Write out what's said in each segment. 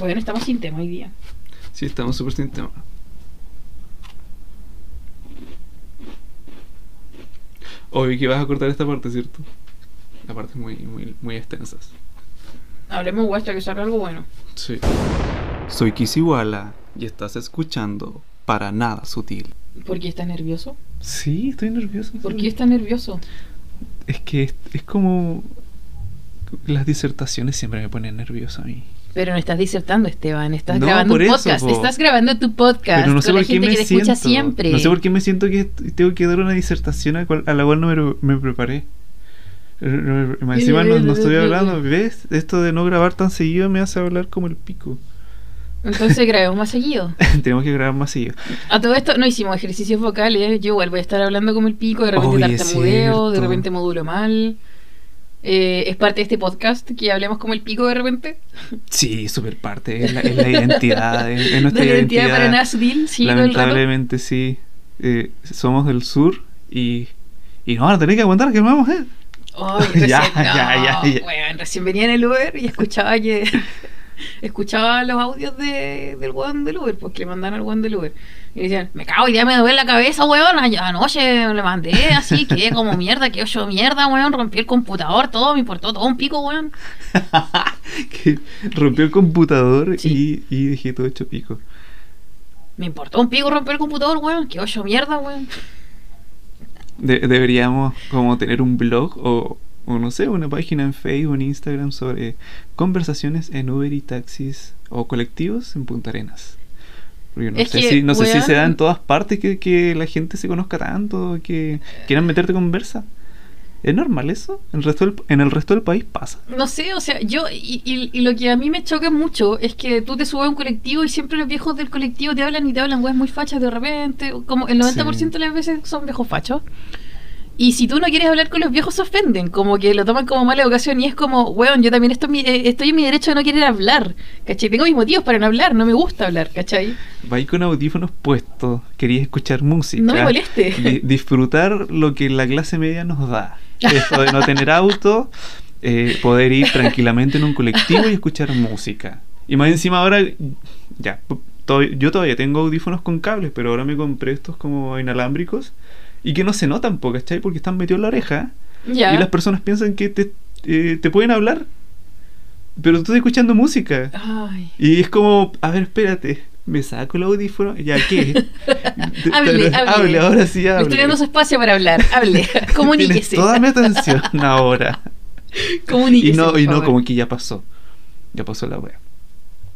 Bueno, estamos sin tema hoy día. Sí, estamos súper sin tema. Obvio que vas a cortar esta parte, ¿cierto? La parte es muy, muy, muy extensas. Hablemos hasta que salga algo bueno. Sí. Soy Kisiwala y estás escuchando Para Nada Sutil. ¿Por qué estás nervioso? Sí, estoy nervioso. ¿Por qué estás nervioso? Es que es, es como... Las disertaciones siempre me ponen nervioso a mí. Pero no estás disertando, Esteban. Estás No, grabando un eso, podcast. po. Estás grabando tu podcast Pero no sé con la por qué gente me que te siento. escucha siempre. No sé por qué me siento que tengo que dar una disertación a, cual- a la cual no me, me preparé. Encima no, no estoy hablando, ¿ves? Esto de no grabar tan seguido me hace hablar como el pico. Entonces grabemos más seguido. Tenemos que grabar más seguido. A todo esto no hicimos ejercicios vocales. Yo igual voy a estar hablando como el pico. De repente es tartamudeo, de repente modulo mal. Eh, es parte de este podcast que hablemos como el pico de repente. Sí, súper parte, es la, es la identidad, es, es nuestra de la identidad identidad. para nada sutil, sí, todo el rato. Lamentablemente sí. Eh, somos del sur y, y nos van a tener que aguantar que nos vamos, ¿eh? Ay, recién, Ya, no, ya, ya, ya. weón, recién venía en el Uber y escuchaba que escuchaba los audios de, del weón del Uber, pues que le mandaron al weón del Uber. Y decían, me cago y ya me duele la cabeza, weón. Anoche le mandé así, quedé como mierda, que ocho mierda, weón. Rompí el computador, todo, me importó todo un pico, weón. que rompió el computador Sí. y, y dejé todo hecho pico. Me importó un pico romper el computador, weón. Que ocho mierda, weón. De- deberíamos como tener un blog o, o no sé, una página en Facebook, en Instagram sobre conversaciones en Uber y taxis o colectivos en Punta Arenas. Porque no Es sé que, si no sé si weón- se da en todas partes que, que la gente se conozca tanto, que quieran meterte conversa. ¿Es normal eso? ¿En el resto del, en el resto del país pasa? No sé, o sea, yo, y, y- y lo que a mí me choca mucho es que tú te subes a un colectivo y siempre los viejos del colectivo te hablan y te hablan weas muy fachas de repente, como el 90% de las veces son viejos fachos. Y si tú no quieres hablar con los viejos, se ofenden, como que lo toman como mala educación y es como, weón, yo también estoy, en mi- eh, estoy en mi derecho de no querer hablar, ¿cachai? Tengo mis motivos para no hablar, no me gusta hablar, ¿cachai? Vais con audífonos puestos, querías escuchar música. No me moleste. di- disfrutar lo que la clase media nos da. Esto de no tener auto, eh, poder ir tranquilamente en un colectivo y escuchar música. Y más encima ahora, ya, yo todavía tengo audífonos con cables, pero ahora me compré estos como inalámbricos y que no se notan, po, ¿cachai? Porque están metidos en la oreja y las personas piensan que te, eh, te pueden hablar, pero tú estás escuchando música. Ay. Y es como, a ver, espérate, me saco el audífono, ¿ya qué? Hable, hable. ahora sí Me hable. estoy dando su espacio para hablar, hable, comuníquese. toda mi atención ahora. Comuníquese, y no, y no favor. como que ya pasó. Ya pasó la wea.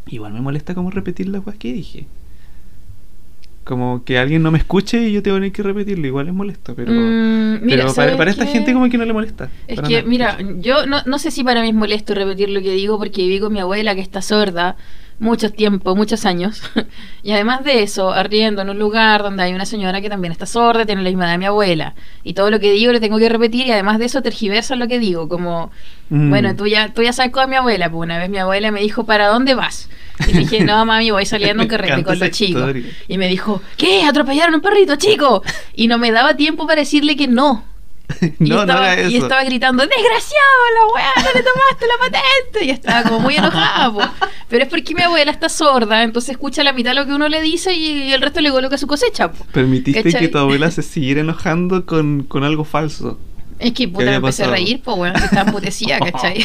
Igual me molesta como repetir la wea que dije. Como que alguien no me escuche y yo tengo que repetirlo. Igual es molesto, pero, Mm, mira, pero para, ¿sabes para esta gente como que no le molesta. Es que, nada. mira, yo no, no sé si para mí es molesto repetir lo que digo porque viví con mi abuela que está sorda mucho tiempo, muchos años. y además de eso, arriendo en un lugar donde hay una señora que también está sorda, tiene la misma edad de mi abuela. Y todo lo que digo le tengo que repetir y además de eso tergiversa lo que digo. Como, Mm. bueno, tú ya, tú ya sabes con mi abuela. Pues una vez mi abuela me dijo, ¿para dónde vas? Y le dije, no, mami, voy saliendo a un carrete con los chicos. Y me dijo, ¿qué? ¿Atropellaron a un perrito chico? Y no me daba tiempo para decirle que no. Y, no estaba, y gritando, desgraciado, la weá, no le tomaste la patente. Y estaba como muy enojada, po. Pero es porque mi abuela está sorda, entonces escucha la mitad de lo que uno le dice y el resto le coloca su cosecha. po. Permitiste ¿Cachai? que tu abuela se siguiera enojando con, con algo falso. Es que puta, me empecé a reír, pues weón, que estaba emputecida, ¿cachai?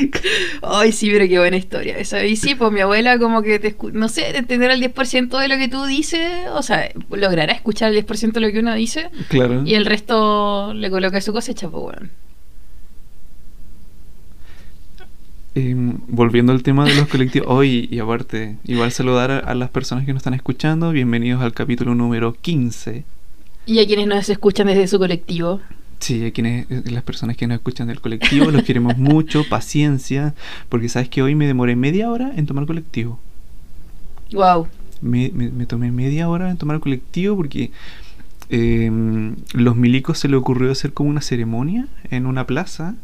Ay, sí, pero qué buena historia. Esa, y sí, pues mi abuela como que te no sé, de entender el 10% de lo que tú dices, o sea, logrará escuchar el 10% de lo que uno dice Claro. y el resto le coloca su cosecha, pues weón. Eh, volviendo al tema de los colectivos, hoy y aparte, igual saludar a, a las personas que nos están escuchando. Bienvenidos al capítulo número 15. Y a quienes nos escuchan desde su colectivo. Sí, a quienes, eh, las personas que nos escuchan del colectivo, los queremos mucho, paciencia, porque sabes que hoy me demoré media hora en tomar colectivo. Wow. Me, me- me tomé media hora en tomar colectivo porque eh, los milicos se le ocurrió hacer como una ceremonia en una plaza.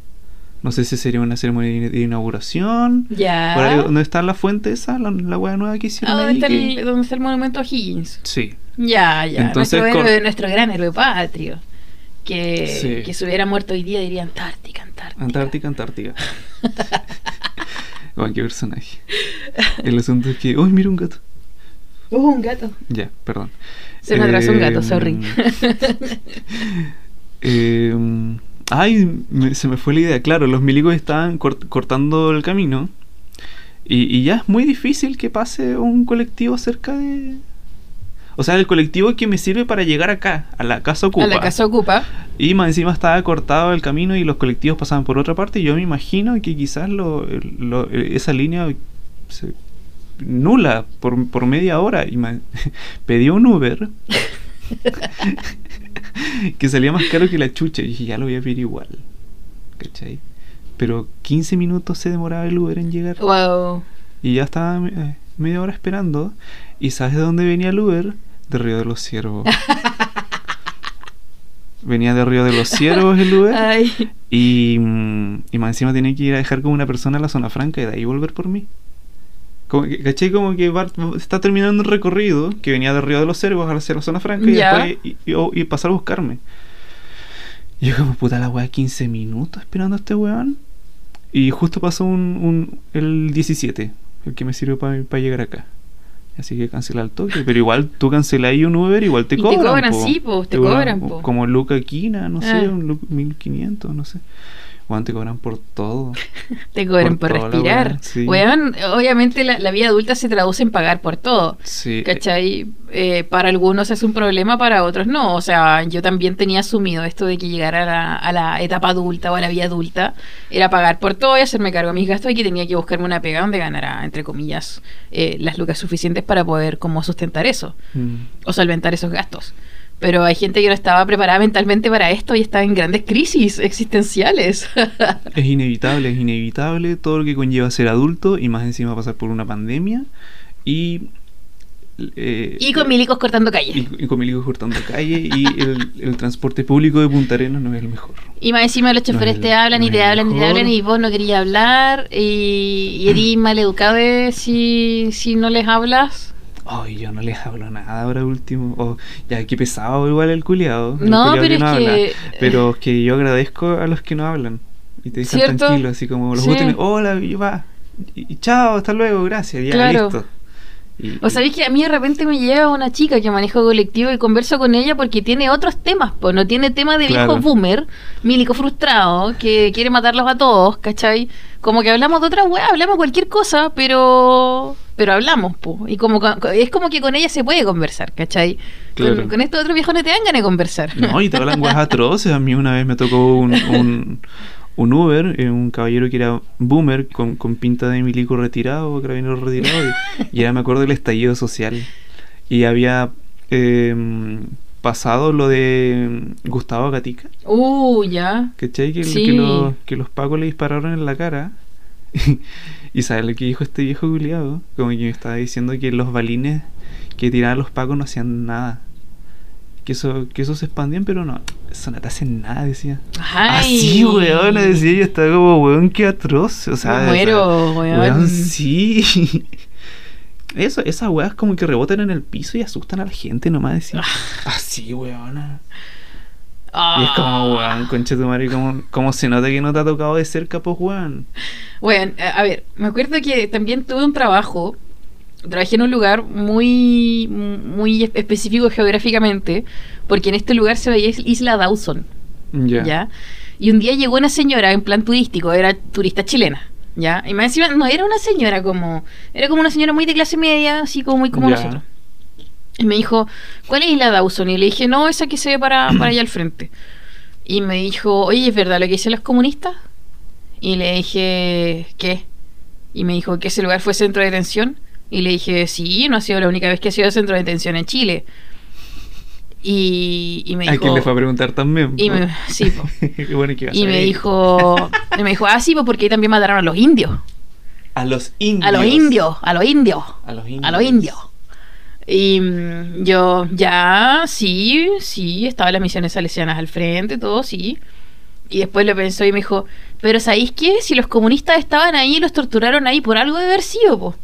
No sé si sería una ceremonia de inauguración. Ya. Por ahí donde está la fuente esa, la, la hueá nueva que hicieron Ah, ¿dónde, ahí. está que- el, ¿Dónde está el monumento a Higgins? Sí. Ya, ya. Entonces, nuestro, con- nuestro gran héroe patrio. Que, Sí. que si hubiera muerto hoy día diría Antártica, Antártica. Antártica, Antártica. Como qué personaje. El asunto es que, uy, mira un gato. Uh, un gato. Ya, perdón. Se me atrasó un gato, Eh, sorry. eh, ay, me- se me fue la idea. Claro, los milicos estaban cort- cortando el camino. Y, y ya es muy difícil que pase un colectivo cerca de. O sea, el colectivo que me sirve para llegar acá, a la casa ocupa. A la casa ocupa. Y más encima estaba cortado el camino y los colectivos pasaban por otra parte. Y yo me imagino que quizás lo, lo- esa línea se nula por, por media hora. Y me, pedí un Uber que salía más caro que la chucha. Y dije, ya lo voy a pedir igual. ¿Cachai? Pero 15 minutos se demoraba el Uber en llegar. Wow. Y ya estaba eh, media hora esperando. ¿Y sabes de dónde venía el Uber? De Río de los Ciervos. venía de Río de los Ciervos el Uber. Ay. Y, mm, y más encima tenía que ir a dejar con una persona a la zona franca y de ahí volver por mí. Como que, ¿Cachai? Como que está terminando un recorrido que venía de Río de los Cervos hacia la zona franca y después y, y- pasar a buscarme. Y yo como puta la weá, 15 minutos esperando a este weón. Y justo pasó un, un- el 17, el que me sirvió para llegar acá. Así que cancela el toque. Pero igual tú cancelas ahí un Uber, igual te Y te cobran. cobran, po. sí, po, te cobran cobran, po. Como Luca Quina, no sé, Ah. un Lu- 1500, no sé. Weón, te cobran por todo. Te cobran Por respirar. sí. Weón, obviamente la, la vida adulta se traduce en pagar por todo. Sí. ¿Cachai? Eh, para algunos es un problema, para otros no. O sea, yo también tenía asumido esto de que llegar a la, a la etapa adulta o a la vida adulta era pagar por todo y hacerme cargo de mis gastos y que tenía que buscarme una pega donde ganara, entre comillas, eh, las lucas suficientes para poder como sustentar eso Mm. o solventar esos gastos. Pero hay gente que no estaba preparada mentalmente para esto y está en grandes crisis existenciales. Es inevitable, es inevitable todo lo que conlleva ser adulto y más encima pasar por una pandemia y... eh, y con milicos cortando calles. y, y con milicos cortando calle y el, el transporte público de Punta Arenas no es el mejor. Y más encima los choferes No te el- hablan y te hablan y te hablan y vos no querías hablar y, y eres mal educado si, si no les hablas. Ay, yo no les hablo nada ahora último. Oh, ya, qué pesado igual el culiado. No, pero es que- Pero es que yo agradezco a los que no hablan. Y te ¿Cierto? tranquilo, así como los Sí. botones, hola, y va. Y, y chao, hasta luego, gracias, ya, Claro. listo. Y- O sabéis que a mí de repente me llega una chica que maneja colectivo y converso con ella porque tiene otros temas, pues no tiene tema de Claro. viejo boomer, milico frustrado, que quiere matarlos a todos, ¿cachai? Como que hablamos de otra weá, hablamos cualquier cosa, pero pero hablamos, po. Y como co- es como que con ella se puede conversar, ¿cachai? Claro. Con, con estos otros viejos no te dan ganas de conversar. No, y te hablan guas atroces. A mí una vez me tocó un, un, un Uber, eh, un caballero que era boomer, con, con pinta de milico retirado, carabinero retirado, y, y ya me acuerdo del estallido social. Y había eh, pasado lo de Gustavo Gatica, Uh, ya. ¿cachai? Que, Sí. que, los, que los pacos le dispararon en la cara. y ¿sabes lo que dijo este viejo culiado? Como que me estaba diciendo que los balines que tiraban los pacos no hacían nada. Que eso, que eso se expandían, pero no, eso no te hacen nada, decía. Ay. Así, weón, decía yo, estaba como, weón, qué atroz. O sea, Me muero, weón. sí. Eso, esas weas como que rebotan en el piso y asustan a la gente nomás, decía. Así, weón. Y es como, weón, concha tu madre, como, como se nota que no te ha tocado de cerca, pues, weón. Bueno, a a ver, me acuerdo que también tuve un trabajo, trabajé en un lugar muy, muy espe- específico geográficamente, porque en este lugar se veía Isla Dawson, Ya. ¿ya? Y un día llegó una señora en plan turístico, era turista chilena, ¿ya? Y más encima, no era una señora como, era como una señora muy de clase media, así como muy como nosotros. Y me dijo, ¿cuál es Isla Dawson? Y le dije, no, esa que se ve para, para allá al frente. Y me dijo, oye, ¿es verdad lo que dicen los comunistas? Y le dije, ¿qué? Y me dijo que ese lugar fue centro de detención. Y le dije, sí, no ha sido la única vez que ha sido centro de detención en Chile. Y, y me ¿A dijo... quién le fue a preguntar también? y po? me, sí, po. Bueno y a me dijo, y me dijo, ah, sí, porque ahí también mataron a los indios. A los indios. A los indios, a los indios. A los indios. A los indios. Y mm, yo, ya, sí, sí, estaban las misiones salesianas al frente, todo, sí. Y después lo pensó y me dijo, pero ¿sabéis qué? Si los comunistas estaban ahí los torturaron ahí por algo de haber sido, po.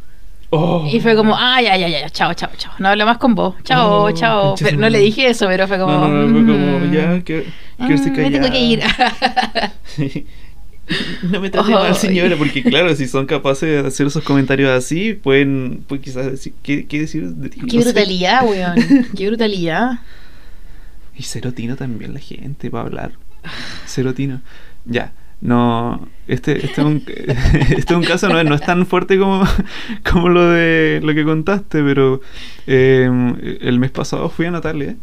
Oh. Y fue como, ah, ya, ya, ya, chao, chao, chao. No hablo más con vos. Chao, Oh, chao. Pero no le dije eso, pero fue como. No, no, no, fue como, mm, ya, que, mm, que se me tengo que ir. No me trate mal, señora, porque claro, si son capaces de hacer esos comentarios así, pueden, pues quizás decir, ¿qué, qué decir de ti? Qué No sé. brutalidad, weón. Qué brutalidad. Y serotino también la gente va a hablar. Serotino. Ya. No, este, este, es, un, este es un caso, no, es- no es tan fuerte como, como lo de lo que contaste, pero eh, el mes pasado fui a Natales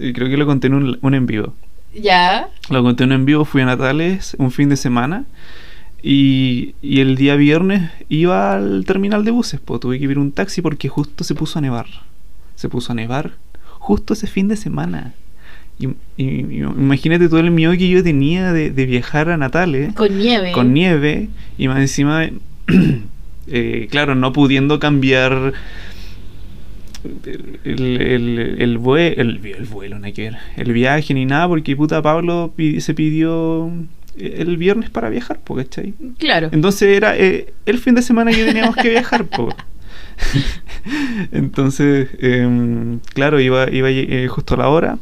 y creo que lo conté en un, un en vivo. Ya. Lo conté en vivo, fui a Natales un fin de semana y, y el día viernes iba al terminal de buses, pues tuve que ir un taxi porque justo se puso a nevar. Se puso a nevar justo ese fin de semana. Y imagínate todo el miedo que yo tenía de, de viajar a Natales Con nieve. con nieve y más encima, eh, claro, no pudiendo cambiar el, el, el, el, vue- el, el vuelo, que ver, el viaje ni nada, porque puta Pablo se pidió el viernes para viajar, po, ¿cachai? Claro. Entonces era eh, el fin de semana que teníamos que viajar, po. Entonces, em, claro, iba, iba eh, justo a la hora,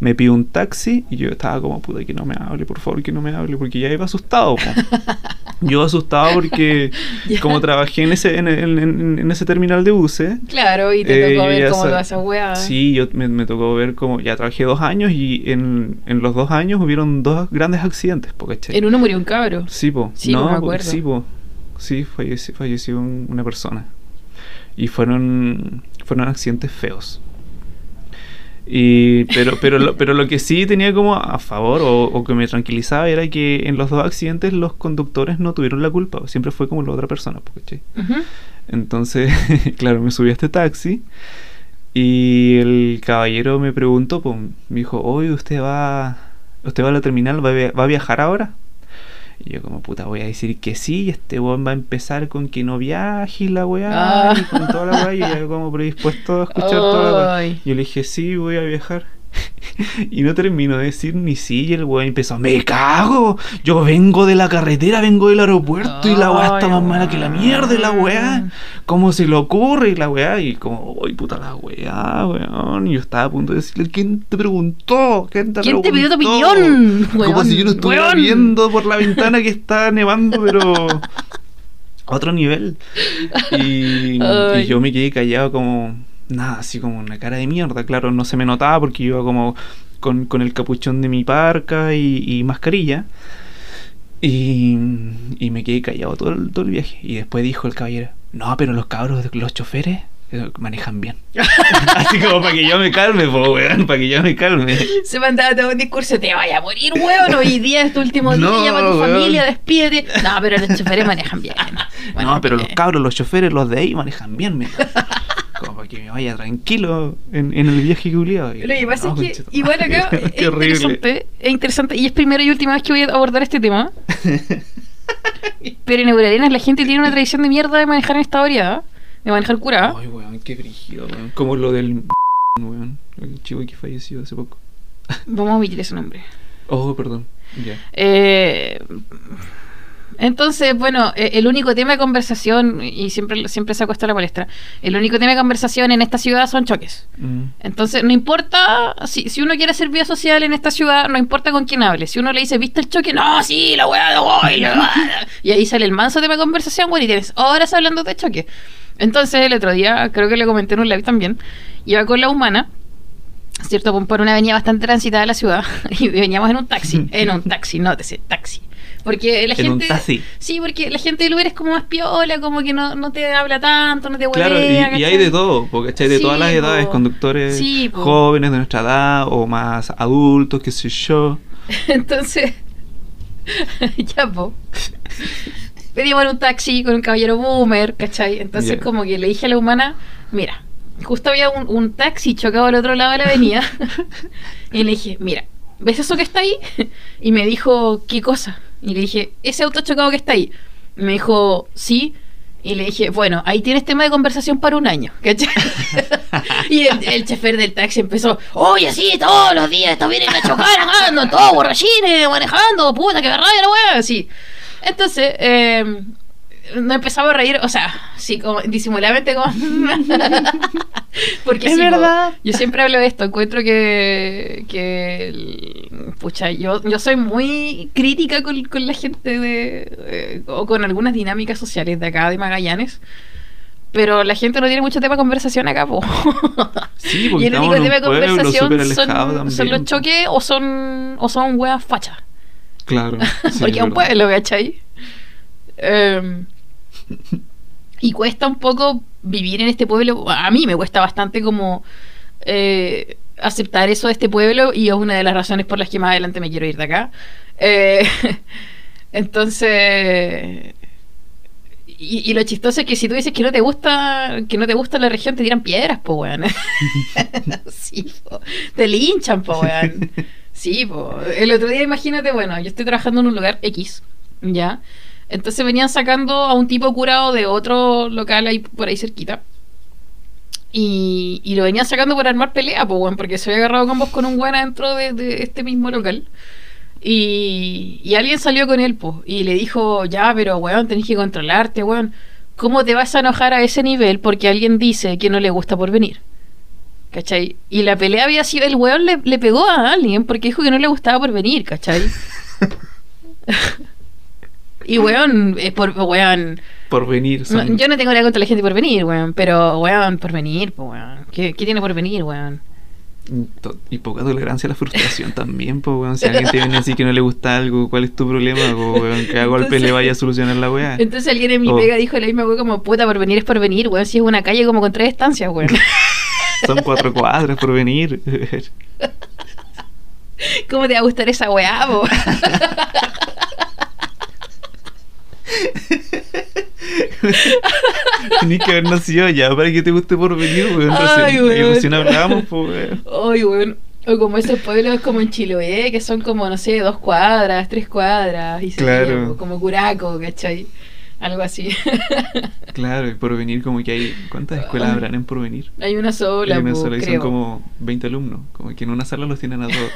me pido un taxi y yo estaba como, puta, que no me hable, por favor, que no me hable, porque ya iba asustado. Yo asustado porque como trabajé en ese, en, en- en- en ese terminal de buses, Claro, y te eh, tocó ver cómo sab- lo esa weá. Sí, yo me, me tocó ver como ya trabajé dos años y en, en los dos años hubieron dos grandes accidentes, po, ¿cachai? En uno murió un cabro. Sí, po. Sí, no, me po, acuerdo. Sí, po. Sí, falleció, falleció un- una persona. Y fueron fueron accidentes feos. Y, pero, pero, lo, pero lo que sí tenía como a favor o, o que me tranquilizaba era que en los dos accidentes los conductores no tuvieron la culpa. Siempre fue como la otra persona. Ujú. Entonces, claro, me subí a este taxi y el caballero me preguntó, pues, me dijo, oye, ¿usted va, usted va a la terminal? ¿Va a, va a viajar ahora? Y yo como, puta, voy a decir que sí, y este weón va a empezar con que no viaje y la weá, Ah. y con toda la weá, y yo como predispuesto a escuchar toda la weá. Yo le dije, sí, voy a viajar. y no terminó de decir ni sí, y el weón empezó, me cago, yo vengo de la carretera, vengo del aeropuerto, y la weá está más mala que la mierda, y la weá. ¿Cómo se le ocurre? Y la weá, y como, uy, puta la weá, weón. Y yo estaba a punto de decirle, ¿quién te preguntó? ¿Quién te, ¿Quién te pidió tu preguntó?" opinión? Como si yo no estuviera Weón. viendo por la ventana que está nevando, pero a otro nivel. Y, y yo me quedé callado como, nada, así como una cara de mierda. Claro, no se me notaba porque iba como con, con el capuchón de mi parca y, y mascarilla. Y, y me quedé callado todo el, todo el viaje. Y después dijo el caballero, no, pero los cabros, los choferes, eh, manejan bien. Así como para que yo me calme, po, weón, para que yo me calme. Se mandaba todo un discurso, te vaya a morir, weón. Hoy día es tu último día, No, llama a tu weón. familia, despídete. No, pero los choferes manejan bien. no, pero los bien. cabros, los choferes, los de ahí manejan bien, dijo. Como para que me vaya tranquilo en, en el viaje culiado. Lo que pasa No, es que, igual acá, es interesante, es interesante, y es primera y última vez que voy a abordar este tema. Pero en Euroarenas la gente tiene una tradición de mierda de manejar en esta variedad, de manejar curada. Ay, weón, qué brígido, weón. Como lo del weón, el chico que falleció hace poco. Vamos a omitir ese nombre. Oh, perdón. Ya. Eh, entonces, bueno, eh, el único tema de conversación, y siempre, siempre saco esto a la palestra, el único tema de conversación en esta ciudad son choques. Mm. Entonces, no importa, si, si uno quiere hacer vida social en esta ciudad, no importa con quién hable. Si uno le dice, ¿viste el choque? No, sí, la weá de hoy, la weá". Y ahí sale el manso tema de conversación, bueno, y tienes horas hablando de choque. Entonces, el otro día, creo que le comenté en un live también, iba con la humana, ¿cierto? Por- una avenida bastante transitada de la ciudad, y veníamos en un taxi, en un taxi, nótese, taxi. Porque la En un gente. taxi. Sí, porque la gente del Uber es como más piola, como que no, no te habla tanto, no te Claro, y, hay ¿cachai? de todo, porque hay de Sí, todas las edades, po. conductores Sí, jóvenes de nuestra edad o más adultos, qué sé yo. Entonces, ya, po. Pedimos en un taxi con un caballero boomer, ¿cachai? Entonces, como que le dije a la humana, mira, justo había un, taxi chocado al otro lado de la avenida. y le dije, mira, ¿ves eso que está ahí? Y me dijo, ¿qué cosa? Y le dije, ese auto chocado que está ahí. Me dijo, sí. Y le dije, bueno, ahí tienes tema de conversación para un año, ¿cachai? y el, el chofer del taxi empezó, oye, sí, todos los días estos vienen a chocar acá, andan todos borrachines, manejando, puta, que rabia la weá, así. Entonces, eh, no empezaba a reír, o sea, sí, como disimuladamente como... Porque Es sí, verdad. yo siempre hablo de esto, encuentro que, que pucha, yo, yo soy muy crítica con, con la gente de, eh, o con algunas dinámicas sociales de acá, de Magallanes, pero la gente no tiene mucho tema de conversación acá, po. Sí, porque y el único tema de conversación son, los choques o son, o son weas fachas. Claro. sí, Porque es un pueblo, ¿cachai? Em, y cuesta un poco vivir en este pueblo. A mí me cuesta bastante como eh, aceptar eso de este pueblo y es una de las razones por las que más adelante me quiero ir de acá. Eh, entonces... Y, lo chistoso es que si tú dices que no te gusta que no te gusta la región, te tiran piedras, po, weón. sí, po. Te linchan, po, weón. Sí, po. El otro día, imagínate, bueno, yo estoy trabajando en un lugar X, ¿ya? Entonces venían sacando a un tipo curado de otro local ahí por ahí cerquita. Y, y lo venían sacando por armar pelea, pues, weón, porque se había agarrado combos con un weón adentro de, de este mismo local. Y, y alguien salió con él, pues, y le dijo, ya, pero weón, tenés que controlarte, weón. ¿Cómo te vas a enojar a ese nivel porque alguien dice que no le gusta por venir? ¿Cachai? Y la pelea había sido, el weón le, le pegó a alguien porque dijo que no le gustaba por venir, ¿cachai? y weón, es por, weón, Por venir. no, son- yo no tengo nada contra la gente por venir, weón, pero weón, por venir, pues weón. ¿Qué, ¿Qué tiene por venir, weón? To- Y poca tolerancia a la frustración también, pues, weón. Si alguien te viene a decir que no le gusta algo, ¿cuál es tu problema, po, weón? Que a golpe Entonces- le vaya a solucionar la weá. Entonces alguien en mi Oh. pega dijo la misma weón como puta por venir es por venir, weón, si es una calle como con tres estancias, weón. Son cuatro cuadras por venir. ¿Cómo te va a gustar esa weá, po? Ni que haber nacido allá para que te guste por venir, weón. Ay, Recién, weón. recién hablábamos, pues, weón. Ay, weón. O como esos pueblos como en Chiloé, que son como, no sé, dos cuadras, tres cuadras, y se Claro. llama, como Curaco, ¿cachai? Algo así. Claro, y por venir como que hay... ¿Cuántas escuelas habrán en por venir? Hay una sola, Hay una po, sola y son creo. como 20 alumnos. Como que en una sala los tienen a todos.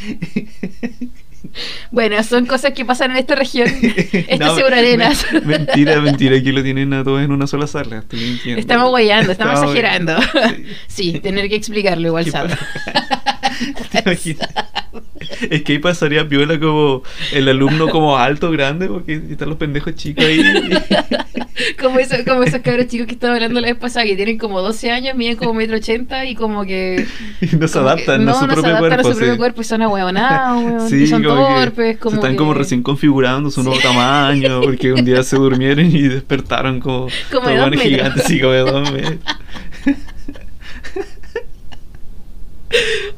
Bueno, son cosas que pasan en esta región. Esta No, Seguro Arenas. men- Mentira, mentira, aquí lo tienen a todos en una sola sala. Estoy mintiendo. Estamos guayando, estamos Estamos exagerando. Sí, tener que explicarlo igual, Qué sabe. ¿Te imaginas? Es que ahí pasaría piola como el alumno como alto, grande, porque están los pendejos chicos ahí. como, eso, como esos cabros chicos que estaba hablando la vez pasada, que tienen como 12 años, miden como metro ochenta y como que... Y no se adaptan no, a su no se adaptan cuerpo. a su propio sí. cuerpo y son ahueonados, Sí, son torpes, como se están que- como recién configurando su nuevo tamaño, porque un día se durmieron y despertaron como, Como de dos gigantes, sí, como de dos metros.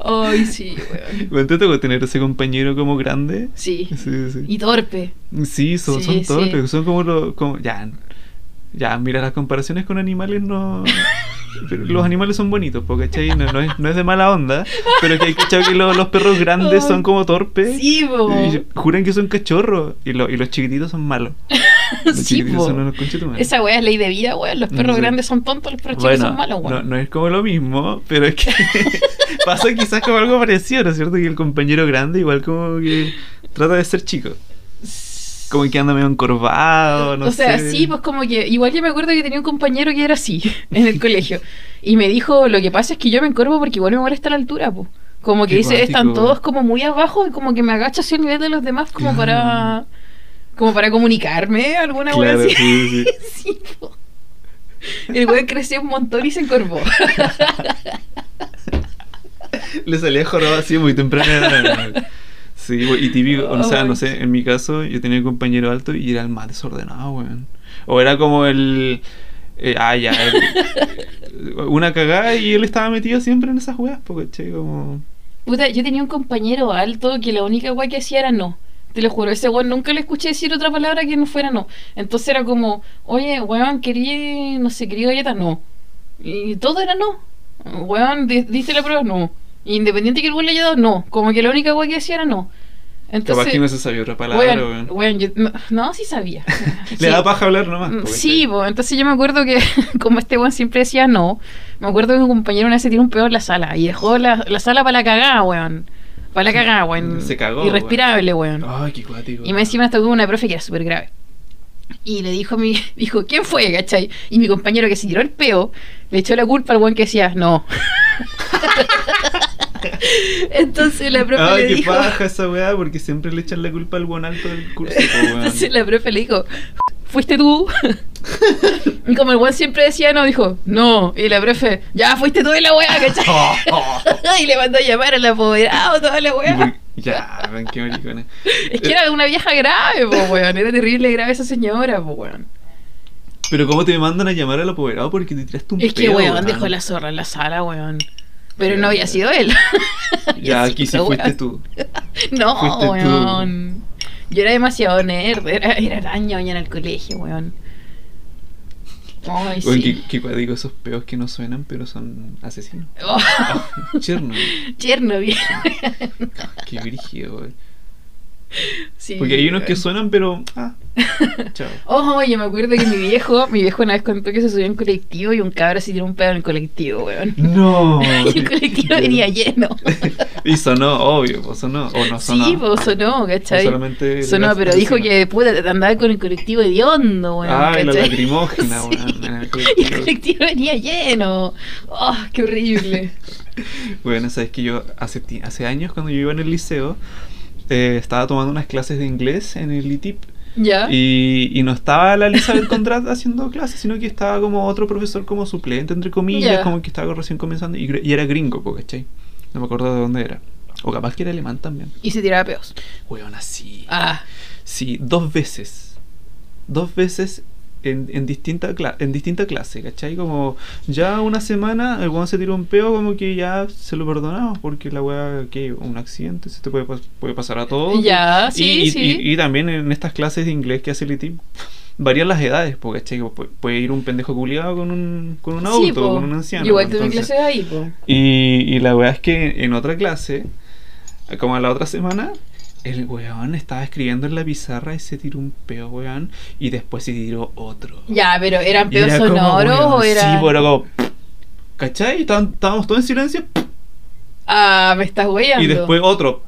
Ay, sí, weón. ¿Cuánto te tocó tener ese compañero como grande? Sí. Sí, sí. Y torpe. Sí, son, Sí, son sí. torpes, son como los... Como, ya, ya, mira, las comparaciones con animales no... pero los animales son bonitos, porque ¿cachai? No, no es, no es de mala onda, pero que hay que que los, los perros grandes son como torpes. Sí, po. Y juran que son cachorros y, lo- y los chiquititos son malos. Los Sí, son unos. Esa weá es ley de vida, weón. Los perros grandes son tontos, los perros chicos son malos, no, weón. no es como lo mismo, pero es que pasa quizás como algo parecido, ¿no es cierto? Que el compañero grande igual como que trata de ser chico. Como que anda medio encorvado, no o sea, sé. sí, pues como que. Igual yo me acuerdo que tenía un compañero que era así en el colegio. Y me dijo: Lo que pasa es que yo me encorvo porque igual me molesta la altura, pues. Como que Qué dice, están todos como muy abajo y como que me agacho hacia el nivel de los demás como Claro. para. Como para comunicarme, alguna wea Claro, así. sí, sí. El weón creció un montón y se encorvó. Le salía jorobado así muy temprano. Sí, y típico, o sea, no sé, en mi caso yo tenía un compañero alto y era el más desordenado, weón. O era como el... eh, ah, ya. el- una cagada y él estaba metido siempre en esas weas, porque, che, como... Puta, yo tenía un compañero alto que la única weá que hacía era no. Te lo juro, ese weón nunca le escuché decir otra palabra que no fuera no. Entonces era como, oye, weón, quería, no sé, quería galletas, no. Y todo era no. Weón, di- ¿diste la prueba? No. Independiente que el weón le haya dado, no. Como que la única weá que hacía era no. Capaz que no Entonces, se sabía otra palabra, weón, weón. weón, yo- no, no, sí sabía. Le da paja hablar nomás. Mm, po, Sí, po, entonces yo me acuerdo que como este weón siempre decía no, me acuerdo que un compañero una vez se tiró un pedo en la sala y dejó la, la sala para la cagada, weón. Para la cagada, weón. Se cagó, Irrespirable, weón. Ay, qué cuático. Y me encima hasta tuvo una profe que era súper grave. Y le dijo a mi, dijo, ¿quién fue? ¿cachai? Y mi compañero que se tiró el peo, le echó la culpa al weón que decía, no. Entonces la profe Ay, le qué dijo. paja esa weá, porque siempre le echan la culpa al buen alto del curso. Entonces la profe le dijo, ¿fuiste tú? y como el weón siempre decía no, dijo, no. Y la profe, ya fuiste tú de la weá, ¿cachai? y le mandó a llamar al apoderado, toda la weá. Ya, qué maricones. Es que era una vieja grave, po, weón. Era terrible grave esa señora, po, weón. Pero ¿cómo te mandan a llamar al apoderado porque te tiraste un Es que, weón, dejó la zorra en la sala, weón. Pero no había sido él. Ya, aquí sí fuiste weón. tú. No, Fuiste tú. Yo era demasiado nerd. Era, era tan ñoña en el colegio, weón. Ay, sí. qué, qué cuático esos peos que no suenan, pero son asesinos. Oh, Chernobyl. Chernobyl. Qué brígido, weón. Sí, Porque hay unos que suenan, pero. Ah, chao. Oh, yo me acuerdo que mi viejo, mi viejo una vez contó que se subió en colectivo y un cabra se tiró un pedo en el colectivo, weón. No. Y el colectivo venía lleno. Y sonó, obvio, pues sonó. O no sonó. Sí, pues sonó, ¿cachai? O solamente Sonó, pero dijo que puta, andaba con el colectivo hediondo, weón. Ah, y la ¿cachai? lacrimógena, Sí. weón. el Y el colectivo. venía lleno. Oh, qué horrible. Bueno, sabes que yo hace, hace años, cuando yo iba en el liceo, eh, estaba tomando unas clases de inglés en el ITIP. ¿Ya? Y, y no estaba la Elizabeth Condrat haciendo clases, sino que estaba como otro profesor como suplente, entre comillas, Ya. como que estaba recién comenzando. Y, y era gringo, ¿cachai? No me acuerdo de dónde era. O capaz que era alemán también. Y se tiraba peos. Weón, así. Ah, Sí, dos veces. Dos veces en, en, distinta cla- en distinta clase, ¿cachai? Como ya una semana el weón se tiró un peo, como que ya se lo perdonamos, porque la weá, que un accidente, se te puede, puede pasar a todos. Ya, sí, y, sí. y- y también en estas clases de inglés que hace el ITIP, varían las edades, porque ¿cachai? Pu- puede ir un pendejo culiado con un, con un sí, adulto, po. con un anciano. Igual tuve clases ahí, po. y, y la weá es que en otra clase, como la otra semana, el weón estaba escribiendo en la pizarra y se tiró un peo, weón, y después se tiró otro. Ya, pero ¿eran peos era sonoros o eran.? Sí, pero como. ¿Cachai? Estábamos todos en silencio Ah, me estás weyando. y después otro.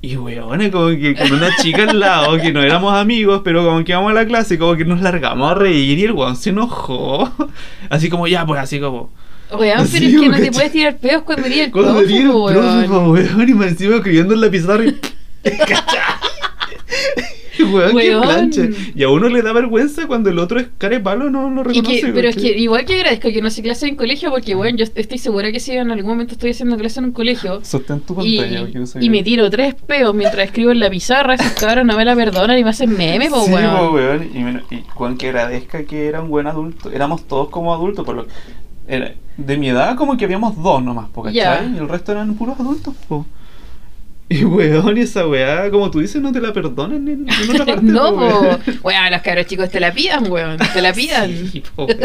Y weón, como que con una chica al lado, que no éramos amigos, pero como que vamos a la clase, como que nos largamos a reír y el weón se enojó. Así como ya, pues así como. Weón, pero es que no te puedes tirar peos cuando eres el Cuando venía el po, profe, weón. po, weón, y me encima escribiendo en la pizarra y... weón, qué plancha. Y a uno le da vergüenza cuando el otro es care palo, no lo Y reconoce. que, pero es que igual que agradezco que no sé clase en colegio porque, bueno, yo estoy segura que si en algún momento estoy haciendo clase en un colegio Sostén tu y, pantalla, y ve. me tiro tres peos mientras escribo en la pizarra, esos cabros no me la perdonan y me hacen meme, po, sí, weón. po, weón. Y, menos- y Juan que agradezca que era un buen adulto. Éramos todos como adultos, por lo era, de mi edad como que habíamos dos nomás, po, ¿cachai? Y el resto eran puros adultos, po. Y weón, y esa weá, como tú dices, no te la perdonan en, en otra parte. no, po, weón. Los cabros chicos te la pidan, weón. Te la pidan. Sí, po, weón.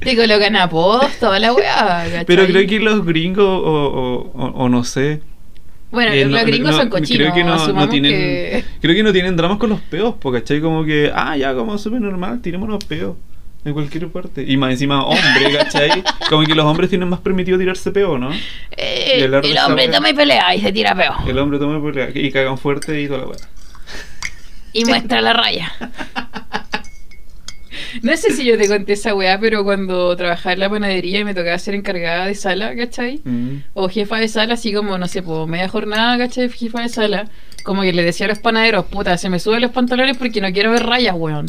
Te colocan apodos, toda la weá. ¿cachai? Pero creo que los gringos, o, o, o- o no sé. Bueno, eh, los no- gringos no- son cochinos. Creo que no, no tienen. que- Creo que no tienen dramas con los peos, po, ¿cachai? Como que, ah, ya, como súper normal, tiremos los peos. En cualquier parte. Y más encima, hombre, ¿cachai? Como que los hombres tienen más permitido tirarse peo, ¿no? Eh, Y de el esa hombre toma y pelea y se tira peo. El hombre toma por la- y cagan fuerte y toda la weá. Y muestra la raya. No sé si yo te conté esa weá, pero cuando trabajaba en la panadería y me tocaba ser encargada de sala, ¿cachai? Mm. O jefa de sala, así como, no sé, por media jornada, ¿cachai? Jefa de sala. Como que le decía a los panaderos, puta, se me suben los pantalones porque no quiero ver rayas, weón.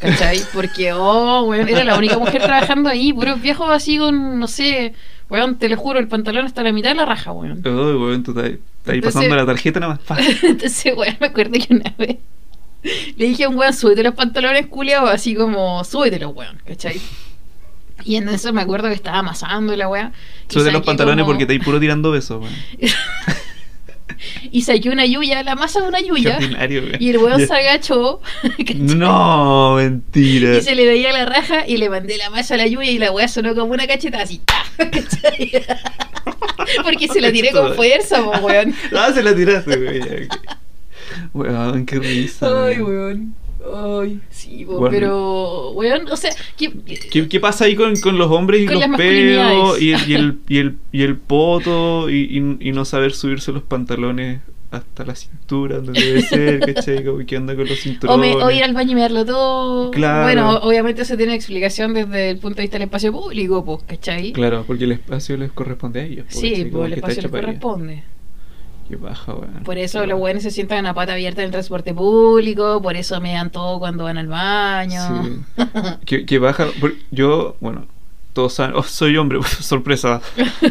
¿Cachai? Porque, oh, weón, era la única mujer trabajando ahí, puros viejos así con, no sé, weón, te lo juro, el pantalón hasta la mitad de la raja, weón. Oh, weón, tú estás estás ahí Entonces- pasando la tarjeta nada más. Pa. Entonces, weón, me acuerdo que una vez le dije a un weón, súbete los pantalones culiados, así como, súbetelos, weón, ¿cachai? Y en eso me acuerdo que estaba amasando la weá. Sube los pantalones como- porque te hay puro tirando besos, weón. Y saqué una yuya, la masa de una weón. Y el weón se agachó. No, mentira. Y se le veía la raja y le mandé la masa a la lluvia y la weá sonó como una cacheta así. Porque se la tiré con fuerza, po, weón. Ah, se la tiraste, weón. Weón, qué risa. Ay, weón. Ay, sí, po, Bueno. pero, weón, o sea, ¿qué, ¿Qué, qué pasa ahí con, con los hombres y Con los masculinidades. y el, y, el, y, el, y el poto y, y- no saber subirse los pantalones hasta la cintura donde debe ser, ¿cachai? Como que anda con los o, cinturones. me- o ir al baño y mirarlo todo. Claro. Bueno, obviamente eso tiene explicación desde el punto de vista del espacio público, pues, ¿cachai? Claro, porque el espacio les corresponde a ellos. po, Sí, pues el espacio les corresponde. Qué baja, weón. Por eso Qué los buenos se sientan en la pata abierta en el transporte público, por eso me dan todo cuando van al baño. Sí. que, que baja. Yo, bueno, todos saben. Oh, soy hombre, sorpresa.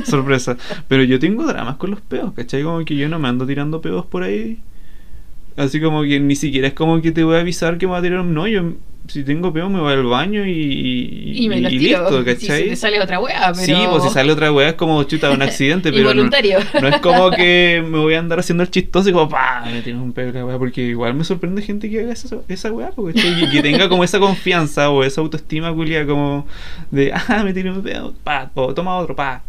sorpresa. Pero yo tengo dramas con los peos, ¿cachai? Como que yo no me ando tirando peos por ahí. Así como que ni siquiera es como que te voy a avisar que me va a tirar un. No, yo si tengo peos me voy al baño y, y, Y me los y tiro. listo, Si ¿cachai? te sale otra wea, pero... Sí, pues si sale otra weá es como chuta un accidente, pero no, Involuntario. no es como que me voy a andar haciendo el chistoso y como pa, me tienes un pedo la weá, porque igual me sorprende gente que haga esa, esa weá, porque y que tenga como esa confianza o esa autoestima culia como de ah, me tiré un pedo, pa, po, toma otro, pa.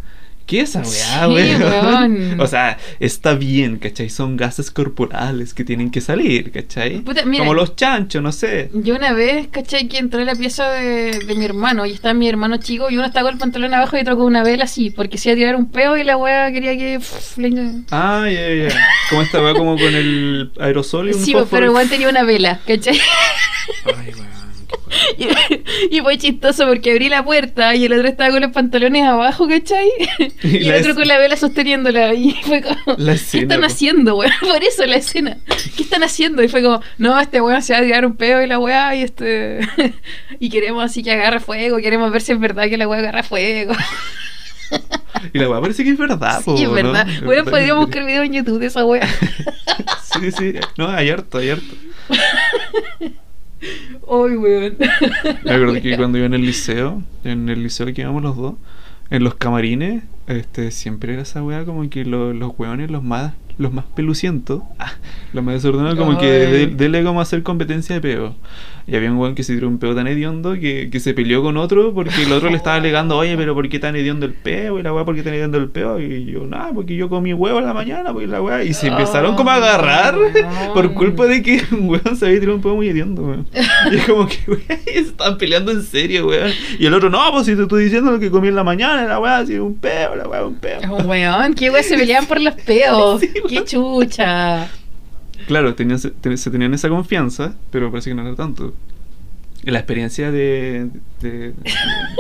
¿Qué es esa weá, Sí, weón? O sea, está bien, ¿cachai? Son gases corporales que tienen que salir, ¿cachai? Puta, mira. como los chanchos, no sé. Yo una vez, ¿cachai? Que entré a la pieza de, de mi hermano y estaba mi hermano chico y uno estaba con el pantalón abajo y otro con una vela así, porque se iba a tirar un peo y la wea quería que... pff, le- Ah, ya, ya. Como esta weá como con el aerosol y un Sí, fósforo. pero igual tenía una vela, ¿cachai? Ay, weón. Y, y fue chistoso porque abrí la puerta y el otro estaba con los pantalones abajo, ¿cachai? Y Y, el otro es- con la vela sosteniéndola. Y fue como, La ¿qué están po. haciendo, weón? Por eso la escena. ¿Qué están haciendo? Y fue como, no, este weón se va a tirar un peo y la weá y este... y queremos así que agarre fuego, queremos ver si es verdad que la weá agarra fuego. Y la weá parece que es verdad, po, sí, es ¿no? verdad. Es Bueno, podríamos buscar video en YouTube de esa weá. Sí, sí. No, hay harto, hay harto. Uy, weón. Me acuerdo que cuando iba en el liceo, en el liceo que íbamos los dos, en los camarines, este, siempre era esa weá como que lo- los weones, los más, los más pelucientos, ah, los más desordenados, como que Ay. de- dele como hacer competencia de peo. Y había un weón que se tiró un peo tan hediondo que, que se peleó con otro porque el otro le estaba alegando, oye, pero ¿por qué tan hediondo el peo? Y la weá, ¿por qué tan hediondo el peo? Y yo, nada, porque yo comí huevo en la mañana, pues la weá. Y se empezaron como a agarrar por culpa de que un weón se había tirado un peo muy hediondo, weón. Y es como que, weón, se estaban peleando en serio, weón. Y el otro, no, pues si te estoy diciendo lo que comí en la mañana, la weá, así un peo, la weá, un peo. Oh, weón, qué weón se peleaban por los peos. Sí, qué chucha. Claro, tenían, se, se tenían esa confianza, pero parece que no era tanto. La experiencia de, de- de-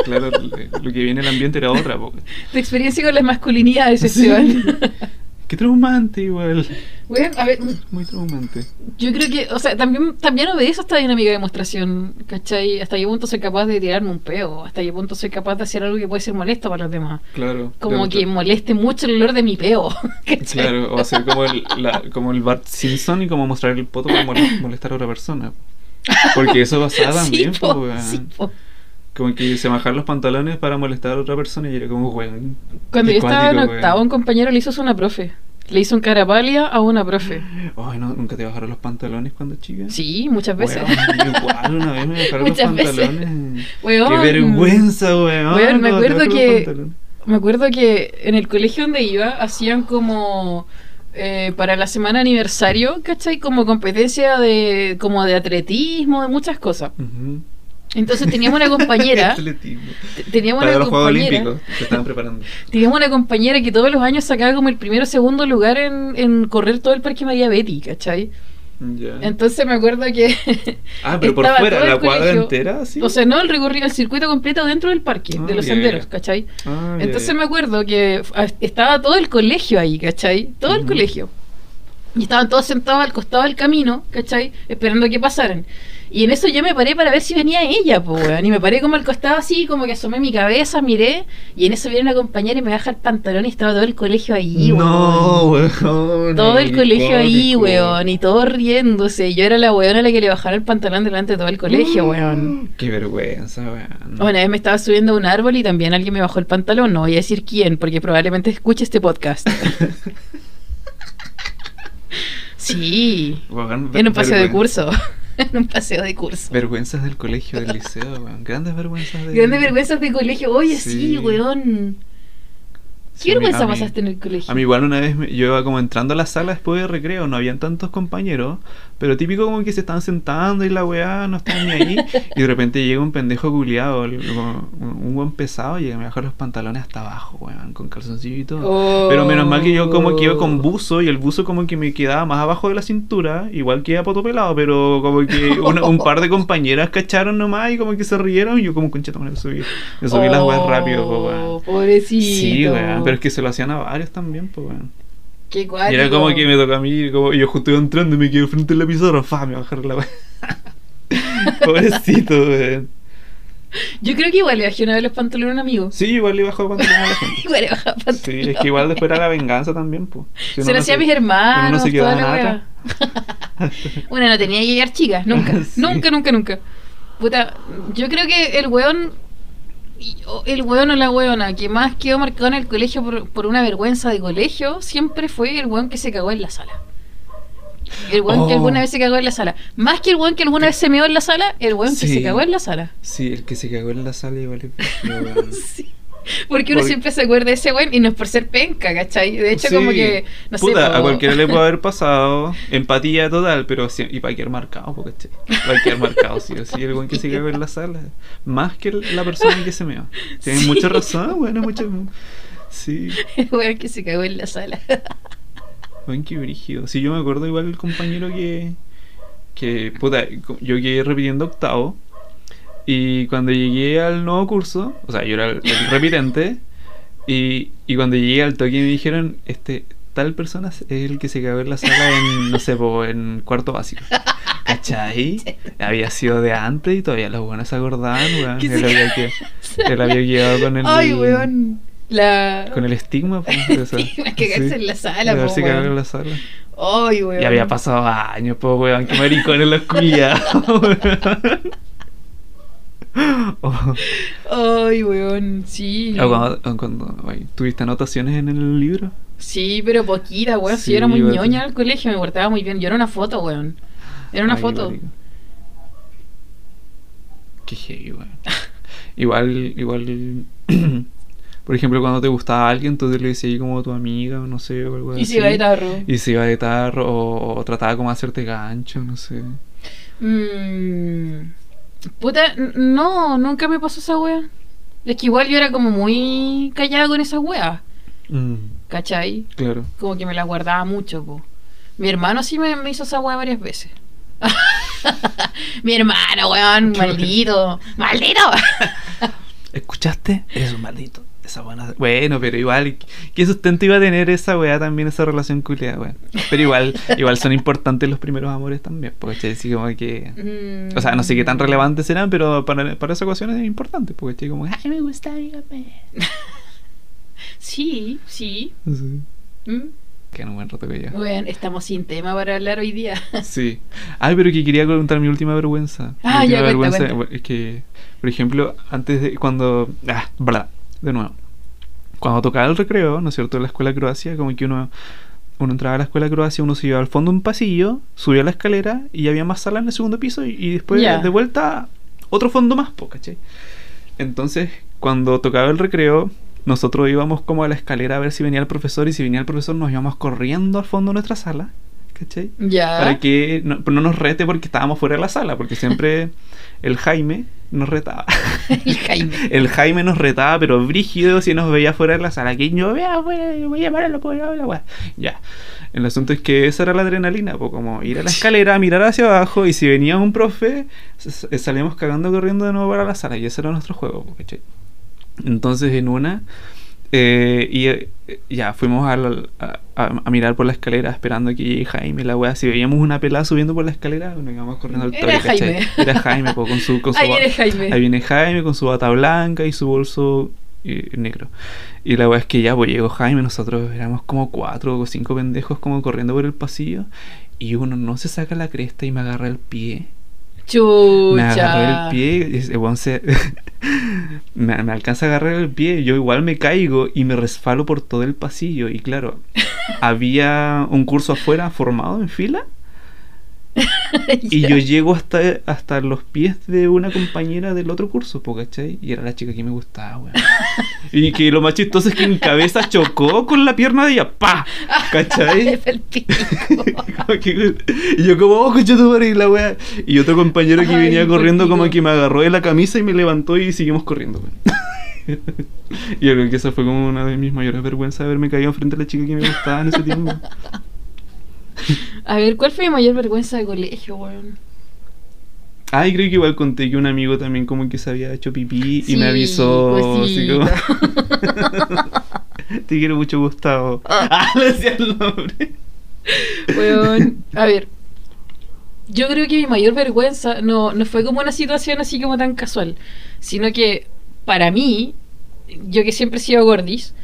claro, lo que viene el ambiente era otra. po. Tu experiencia con las masculinidades, Esteban. Qué traumante igual. Weón, a ver, Muy traumante. yo creo que, o sea, también, también obedece a esta dinámica de demostración, ¿cachai? Hasta qué punto soy capaz de tirarme un peo, hasta qué punto soy capaz de hacer algo que puede ser molesto para los demás. Claro. Como que moleste mucho el olor de mi peo. ¿cachai? Claro, o hacer como el, la- como el Bart Simpson y como mostrar el poto para mol- molestar a otra persona. Porque eso también, sí, po, po, weón. sí, po. Como que se bajaron los pantalones para molestar a otra persona y era como, weón. Cuando yo estaba en octavo, un compañero le hizo eso a una profe. Le hizo un carapalia a una profe. Ay, no, ¿nunca te bajaron los pantalones cuando chica? Sí, muchas veces. Weón, igual una vez me bajaron Muchas los veces. pantalones. Weón. Qué vergüenza, weón. Weón, me acuerdo que-. Me acuerdo que en el colegio donde iba hacían como eh, para la semana aniversario, ¿cachai? Como competencia de como de atletismo, de muchas cosas. Ujú. Entonces teníamos una compañera, teníamos Para una los Juegos compañera, Olímpicos se estaban preparando. teníamos una compañera que todos los años sacaba como el primero o segundo lugar en, en correr todo el Parque María Betty, ¿cachai? Ya. Entonces me acuerdo que ah, pero por fuera, la cuadra entera, sí. O sea, no el recorrido, el circuito completo dentro del parque, Ah, de los ya, senderos. ¿cachai? Ah, Entonces me acuerdo que ah, estaba todo el colegio ahí, ¿cachai? Todo el colegio. Y estaban todos sentados al costado del camino, ¿cachai? Esperando que pasaran. Y en eso yo me paré para ver si venía ella, pues, weón. Y me paré como al costado así, como que asomé mi cabeza, miré. Y en eso viene una compañera y me baja el pantalón y estaba todo el colegio ahí, No, weón. weón. Todo el colegio ahí, weón. Y todos riéndose. Yo era la weona a la que le bajara el pantalón delante de todo el Mm. colegio, weón. Qué vergüenza, weón. Una vez me estaba subiendo a un árbol y también alguien me bajó el pantalón. No voy a decir quién, porque probablemente escuche este podcast. Sí, Weón, en un paseo de curso. en un paseo de curso. Vergüenzas del colegio, del liceo, weón. Grandes vergüenzas de... Grandes vergüenzas de colegio. Oye, sí, Sí. weón. Sí, ¿Qué vergüenza pasaste en el colegio? A mí igual una vez me- yo iba como entrando a la sala después de recreo, no habían tantos compañeros, pero típico como que se estaban sentando y la weá no estaban ni ahí, y de repente llega un pendejo culiado, un, buen pesado, y me baja los pantalones hasta abajo, weón, con calzoncillo y todo. Oh. Pero menos mal que yo como que iba con buzo y el buzo como que me quedaba más abajo de la cintura, igual que iba poto pelado, pero como que una- un par de compañeras cacharon nomás y como que se rieron y yo como concheta me subí. Me subí las weas rápido, weón. Oh, Pobrecito. Sí, weón, pero es que se lo hacían a varios también, pues weón. Qué Y cuático. era como que me toca a mí, como y yo justo iba entrando y me quedé frente a la pizarra, fa, me bajaron la. Pobrecito, weón. Yo creo que igual le bajé una vez los pantalones a un amigo. Sí, igual le bajó pantalón a la gente. Igual le Sí, pantalones. es que igual después era la venganza también, pues. Si Se lo no hacía a mis hermanos, no se quedaba nada. bueno, no tenía que llegar chicas, nunca. Sí. Nunca, nunca, nunca. Puta, yo creo que el weón, y- el weón o la weona que más quedó marcado en el colegio por, por una vergüenza de colegio, siempre fue el weón que se cagó en la sala. El weón que Oh. alguna vez se cagó en la sala. Más que el weón que alguna vez se meó en la sala, el weón que se cagó en la sala. Sí, el que se cagó en la sala igual. Sí. Porque uno siempre se acuerda de ese weón y no es por ser penca, ¿cachai? De hecho, Sí. como que, no sé, Puta, po- a cualquiera le puede haber pasado empatía total, pero sí, y para quedar marcado, porque che, para quedar marcado, sí, o sí, el buen que se cagó en la sala, más que la persona que se meó. Tienes Sí. mucha razón, bueno, mucha. Sí, el weón que se cagó en la sala. buen que brígido. Sí, yo me acuerdo igual el compañero que. que, puta, yo quedé repitiendo octavo. Y cuando llegué al nuevo curso, o sea, yo era el, el repitente, y, y cuando llegué al toque me dijeron, este, tal persona es el que se cagó en la sala en, no sé, po, en cuarto básico. ¿Cachai? Había sido de antes y todavía los buenos se acordaban, weón. Que Él había, que, él había quedado con el... Ay, weón. La... Con el estigma, pues. estigma, cagarse en la sala, de po, weón. en la sala. Ay, weón. Y había pasado años, pues, weón, que maricones los culiados, weón. Oh. Ay, weón. Sí. Ah, cuando, cuando- ay, ¿Tuviste anotaciones en el libro? Sí, pero poquita, weón. Si Sí, yo era muy weón. ñoña en el colegio, me portaba muy bien. Yo era una foto, weón. Era una Ay, foto. Qué heavy, weón. igual, igual. Por ejemplo, cuando te gustaba alguien, tú le decías como tu amiga, o no sé, o algo Y así. se iba de tarro. Y se iba de tarro, o, o trataba como de hacerte gancho, no sé. Mm, puta, no, nunca me pasó esa wea. Es que igual yo era como muy callada con esa wea. Mm, ¿Cachai? claro. Como que me la guardaba mucho, po. Mi hermano sí me, me hizo esa wea varias veces. Mi hermano, weón, maldito. ¡Maldito! ¿Escuchaste? Eres un maldito. Esa buena. Bueno, pero igual, ¿qué sustento iba a tener esa weá también, esa relación culiada, weón? Pero igual, igual son importantes los primeros amores también, porque así como que. Mm. O sea, no sé qué tan relevantes serán, pero para, para esa ocasión es importante, porque estoy como, ay, me gusta, dígame. Sí, sí. Sí. Mm. Que un buen rato que ya. Bueno, estamos sin tema para hablar hoy día. Sí. Ay, pero que quería contar mi última vergüenza. Mi Ah, última ya, cuenta, vergüenza cuenta. es que, por ejemplo, antes de cuando. Ah, bla, de nuevo. Cuando tocaba el recreo, ¿no es cierto? En la escuela de Croacia, como que uno. Uno entraba a la escuela de Croacia, uno se iba al fondo de un pasillo, subía la escalera y había más salas en el segundo piso y, y después de vuelta otro fondo más, po, ¿cachai? Entonces, cuando tocaba el recreo, nosotros íbamos como a la escalera a ver si venía el profesor y si venía el profesor nos íbamos corriendo al fondo de nuestra sala, ¿cachai? Ya. Para que no, no nos rete porque estábamos fuera de la sala, porque siempre el Jaime nos retaba. El Jaime. El Jaime nos retaba, pero brígido si nos veía fuera de la sala. Que yo vea, voy, voy a llamar a pobre la. Ya. El asunto es que esa era la adrenalina, pues como ir a la escalera, mirar hacia abajo y si venía un profe, s- salíamos cagando corriendo de nuevo para la sala y ese era nuestro juego, ¿cachai? Entonces en una, eh, y eh, ya fuimos a, a- a mirar por la escalera esperando que llegue Jaime, la weá. Si veíamos una pelada subiendo por la escalera, nos íbamos corriendo al Era toque, ¿cachai? Jaime. Era Jaime, po, con su, con su Ahí viene Jaime. Ahí viene Jaime con su bata blanca y su bolso eh, negro. Y la weá es que ya, pues llegó Jaime, nosotros éramos como cuatro o cinco pendejos como corriendo por el pasillo. Y uno no se saca la cresta y me agarra el pie. Chucha. Me agarró el pie, y ese weón se- me, me alcanza a agarrar el pie, yo igual me caigo y me resfalo por todo el pasillo. Y claro, había un curso afuera formado en fila Y yo llego hasta, hasta los pies de una compañera del otro curso, ¿cachai? Y era la chica que me gustaba, weón. Y que lo más chistoso es que mi cabeza chocó con la pierna de ella, ¡pa! ¿cachai? Y yo como, oh, coche tu madre", y la wea. Y otro compañero que Ay, venía corriendo como que me agarró de la camisa y me levantó y seguimos corriendo, weón. y yo creo que esa fue como una de mis mayores vergüenzas de haberme caído frente a la chica que me gustaba en ese tiempo. A ver, ¿cuál fue mi mayor vergüenza de colegio, weón? Ay, creo que igual conté que un amigo también como que se había hecho pipí y me avisó. Así como, cosita. Te quiero mucho, Gustavo. Ah, le decía el nombre. Weón, a ver. Yo creo que mi mayor vergüenza no, no fue como una situación así como tan casual, sino que para mí, yo que siempre he sido gordis,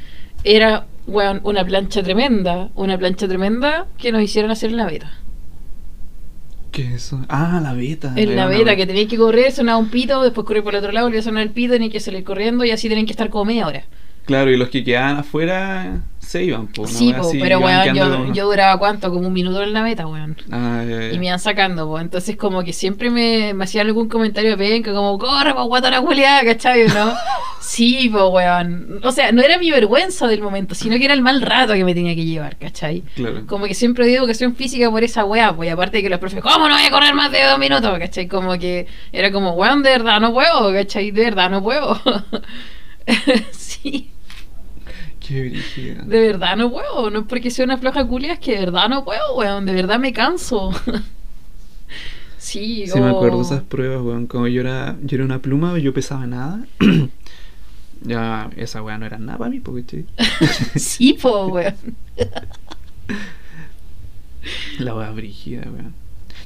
era una plancha tremenda, una plancha tremenda que nos hicieron hacer en la beta. ¿Qué es eso? Ah, la beta. En la beta, que tenéis que correr, sonaba un pito, después correr por el otro lado, volvía a sonar el pito, tenéis que salir corriendo y así tenéis que estar como media hora. Claro, y los que quedaban afuera se iban, po, sí, po, así, pero weón, yo, yo duraba cuánto, como un minuto en la meta, weón. Ah. Y me iban sacando, pues. Entonces, como que siempre me, me hacían algún comentario de penca, como, corre, pues, guatona culiada, ¿cachai? ¿No? sí, pues, weón. O sea, no era mi vergüenza del momento, sino que era el mal rato que me tenía que llevar, ¿cachai? Claro. Como que siempre di educación física por esa weá, pues, y aparte de que los profes, ¿cómo no voy a correr más de dos minutos? ¿cachai? Como que era como, weón, de verdad no puedo, ¿cachai? De verdad no puedo. sí, Qué brígida. de verdad no puedo. No es porque sea una floja culia, es que de verdad no puedo, weón. De verdad me canso. sí, Sí, me acuerdo de o- esas pruebas, weón. Como yo era, yo era una pluma, yo pesaba nada. ya, esa weá no era nada para mí, porque sí, po, weón. La weá brígida, weón.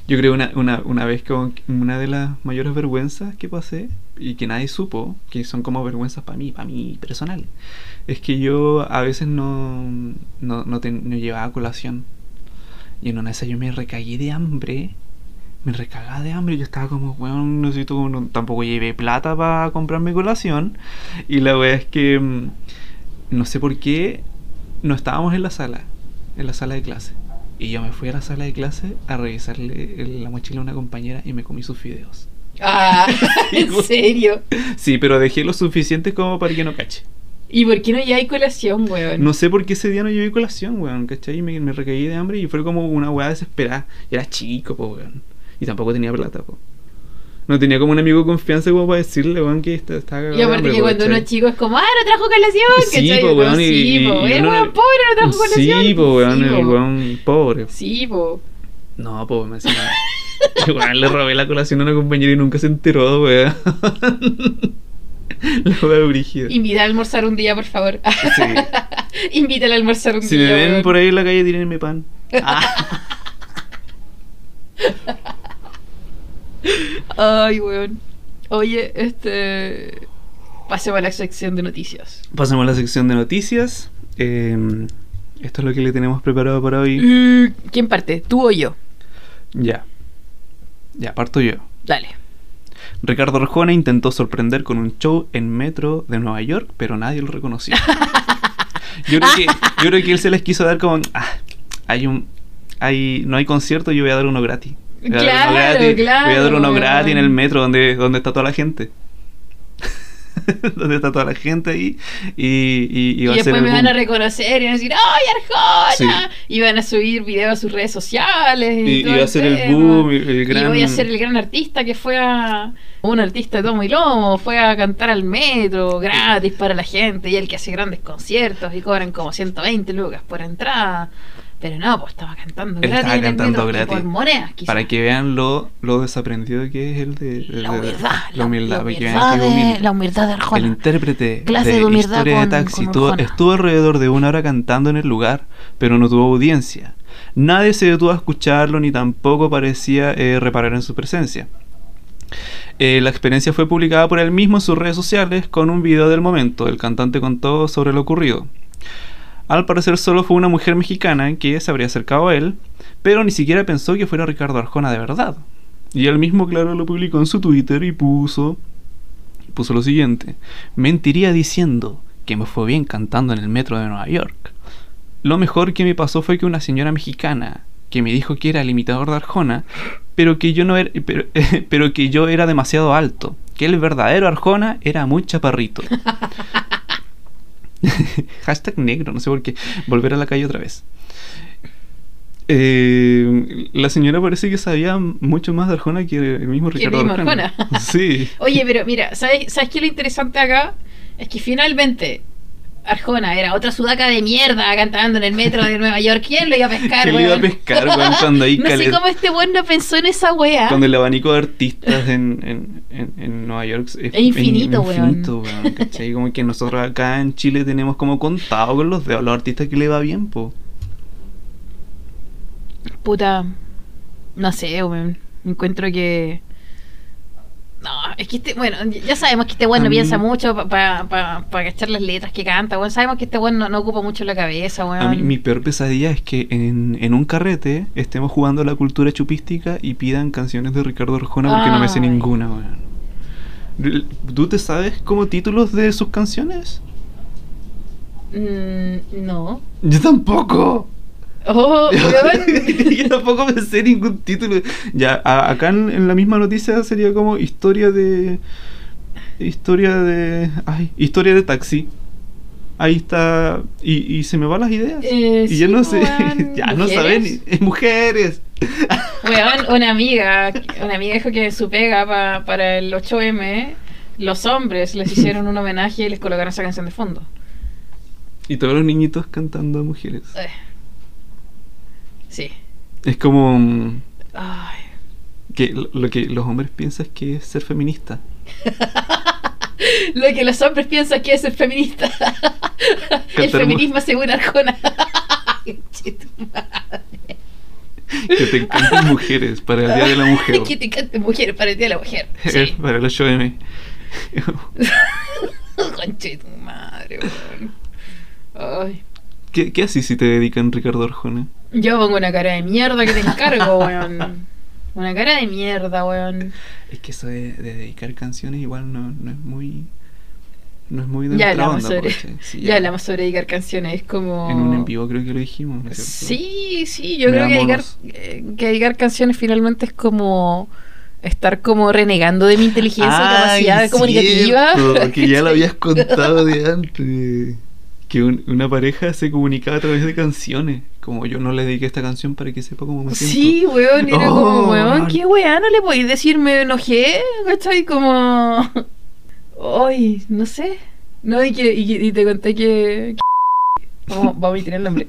Yo creo una, una, una vez como que una de las mayores vergüenzas que pasé y que nadie supo, que son como vergüenzas para mí, para mí personal, es que yo a veces no, no, no, llevaba colación. Y en una de esas yo me recagué de hambre. Me recagaba de hambre. Yo estaba como, weón, necesito. como no- tampoco llevé plata para comprarme colación. Y la weá es que. mm, No sé por qué. No estábamos en la sala. En la sala de clase. Y yo me fui a la sala de clase a revisarle la mochila a una compañera y me comí sus fideos. Ah, ¿en serio? Sí, pero dejé lo suficiente como para que no cache. ¿Y por qué no lleváis colación, weón? No sé por qué ese día no llevé colación, weón, ¿cachai? Y me, me recaí de hambre y fue como una weá desesperada. Y era chico, po, weón. Y tampoco tenía plata, po. No tenía como un amigo de confianza como para decirle, weón, que está- estaba cagado Y aparte hambre, que po, cuando uno es chico es como, ah, no trajo colación, Sí, ¿cachai? po, weón, y- sí, y- po, y weón pobre no trajo colación. Sí, po, weón, Sí, el po. weón pobre. Sí, po. No, po, me decía. Weón, le robé la colación a una compañera y nunca se enteró, weón. La weá brígida. Invita a almorzar un día, por favor. Sí. Invítala a almorzar un Si día. me ven weón. por ahí en la calle, tírenme pan. Ah. Ay, weón. Oye, este. Pasemos a la sección de noticias. Pasemos a la sección de noticias. Eh, esto es lo que le tenemos preparado para hoy. Mm, ¿Quién parte? ¿Tú o yo? Ya. Ya, parto yo. Dale. Ricardo Arjona intentó sorprender con un show en metro de Nueva York, pero nadie lo reconoció. Yo creo que, yo creo que él se les quiso dar como, ah, hay un, hay, no hay concierto, yo voy a dar uno gratis. Voy a dar Claro, uno gratis, claro, Voy a dar uno gratis en el metro donde, donde está toda la gente. donde está toda la gente ahí y, y, y Y, a después me van a reconocer y van a decir, ¡ay, Arjona! Y van a subir videos a sus redes sociales. Y, Y, todo y va a ser el boom, el, el gran... Y voy a ser el gran artista que fue a. Un artista de tomo y lomo, fue a cantar al metro gratis para la gente. Y el que hace grandes conciertos y cobran como 120 lucas por entrada. Pero no, pues estaba cantando gratis. estaba cantando gratis. Por monedas, quizás. Para que vean lo, lo desaprendido que es el de, La de- humildad. la humildad, de, la humildad de Arjona. El intérprete Clase de, de humildad Historia con- de Taxi estuvo alrededor de una hora cantando en el lugar, pero no tuvo audiencia. Nadie se detuvo a escucharlo ni tampoco parecía eh, reparar en su presencia. Eh, la experiencia fue publicada por él mismo en sus redes sociales con un video del momento. El cantante contó sobre lo ocurrido. Al parecer solo fue una mujer mexicana que se habría acercado a él, pero ni siquiera pensó que fuera Ricardo Arjona de verdad. Y él mismo, claro, lo publicó en su Twitter y puso puso lo siguiente: Mentiría diciendo que me fue bien cantando en el metro de Nueva York. Lo mejor que me pasó fue que una señora mexicana que me dijo que era el imitador de Arjona, pero que yo no era, pero, pero que yo era demasiado alto, que el verdadero Arjona era muy chaparrito. Hashtag negro, no sé por qué. Volver a la calle otra vez. Eh, la señora parece que sabía mucho más de Arjona que el mismo Ricardo mismo Arjona. Arjona. Sí. Oye, pero mira, ¿sabes, ¿sabes qué es lo interesante acá? Es que finalmente Arjona era otra sudaca de mierda cantando en el metro de Nueva York. ¿Quién lo iba a pescar, ¿Quién le iba a weón? pescar, weón, cuando ahí No sé cómo este weón no pensó en esa wea. Cuando el abanico de artistas en, en, en, en Nueva York es, Es infinito, es weón. infinito, weón, ¿cachai? Como que nosotros acá en Chile tenemos como contado con los dedos los artistas que le va bien, po. Puta, no sé, weón. Encuentro que. No, es que este, bueno, ya sabemos que este weón A no mí- piensa mucho para pa, pa, pa cachar las letras que canta, weón. Sabemos que este weón no, no ocupa mucho la cabeza, weón. A mí, mi peor pesadilla es que en, en un carrete estemos jugando a la cultura chupística y pidan canciones de Ricardo Arjona porque no me sé ninguna, weón. ¿Tú te sabes como títulos de sus canciones? Mm, no. Yo tampoco. Oh. Yo tampoco me sé ningún título. Ya, a- acá en, en la misma noticia sería como historia de. Historia de. Ay, historia de taxi. Ahí está. Y, y se me van las ideas. Eh, y ya sí, no sé. ya no saben. Mujeres. Weón, una amiga, una amiga dijo que su pega pa- para el 8M, los hombres les hicieron un homenaje y les colocaron esa canción de fondo. Y todos los niñitos cantando a mujeres. Eh. Sí. Es como. mm, Ay. que lo, que los hombres piensan que es ser feminista. Lo que los hombres piensan que es ser feminista. el feminismo según Arjona. Que te encantan mujeres para el Día de la Mujer. que te canten mujeres para el día de la mujer. Sí. para el 8M. Conche tu madre, weón. Ay. ¿Qué, ¿Qué haces si te dedican Ricardo Arjona? Yo pongo una cara de mierda que te encargo, weón. Una cara de mierda, weón. Es que eso de, de dedicar canciones igual no, no es muy. No es muy de Ya hablamos onda, sobre. Sí, ya hablamos sobre dedicar canciones, es como... En un en vivo creo que lo dijimos, ¿no es cierto? Sí, sí, yo creo que dedicar, eh, que dedicar canciones finalmente es como estar como renegando de mi inteligencia y Ay, capacidad comunicativa. cierto, que ya lo habías contado de antes. Que un- una pareja se comunicaba a través de canciones. Como yo no le dediqué esta canción para que sepa cómo me siento. Sí, weón, era como, Oh, weón, man. qué weá, no le podéis decir me enojé, ¿cachai? Como... Ay, no sé. No, y, que, y, y te conté que... Vamos, vamos a omitir el nombre.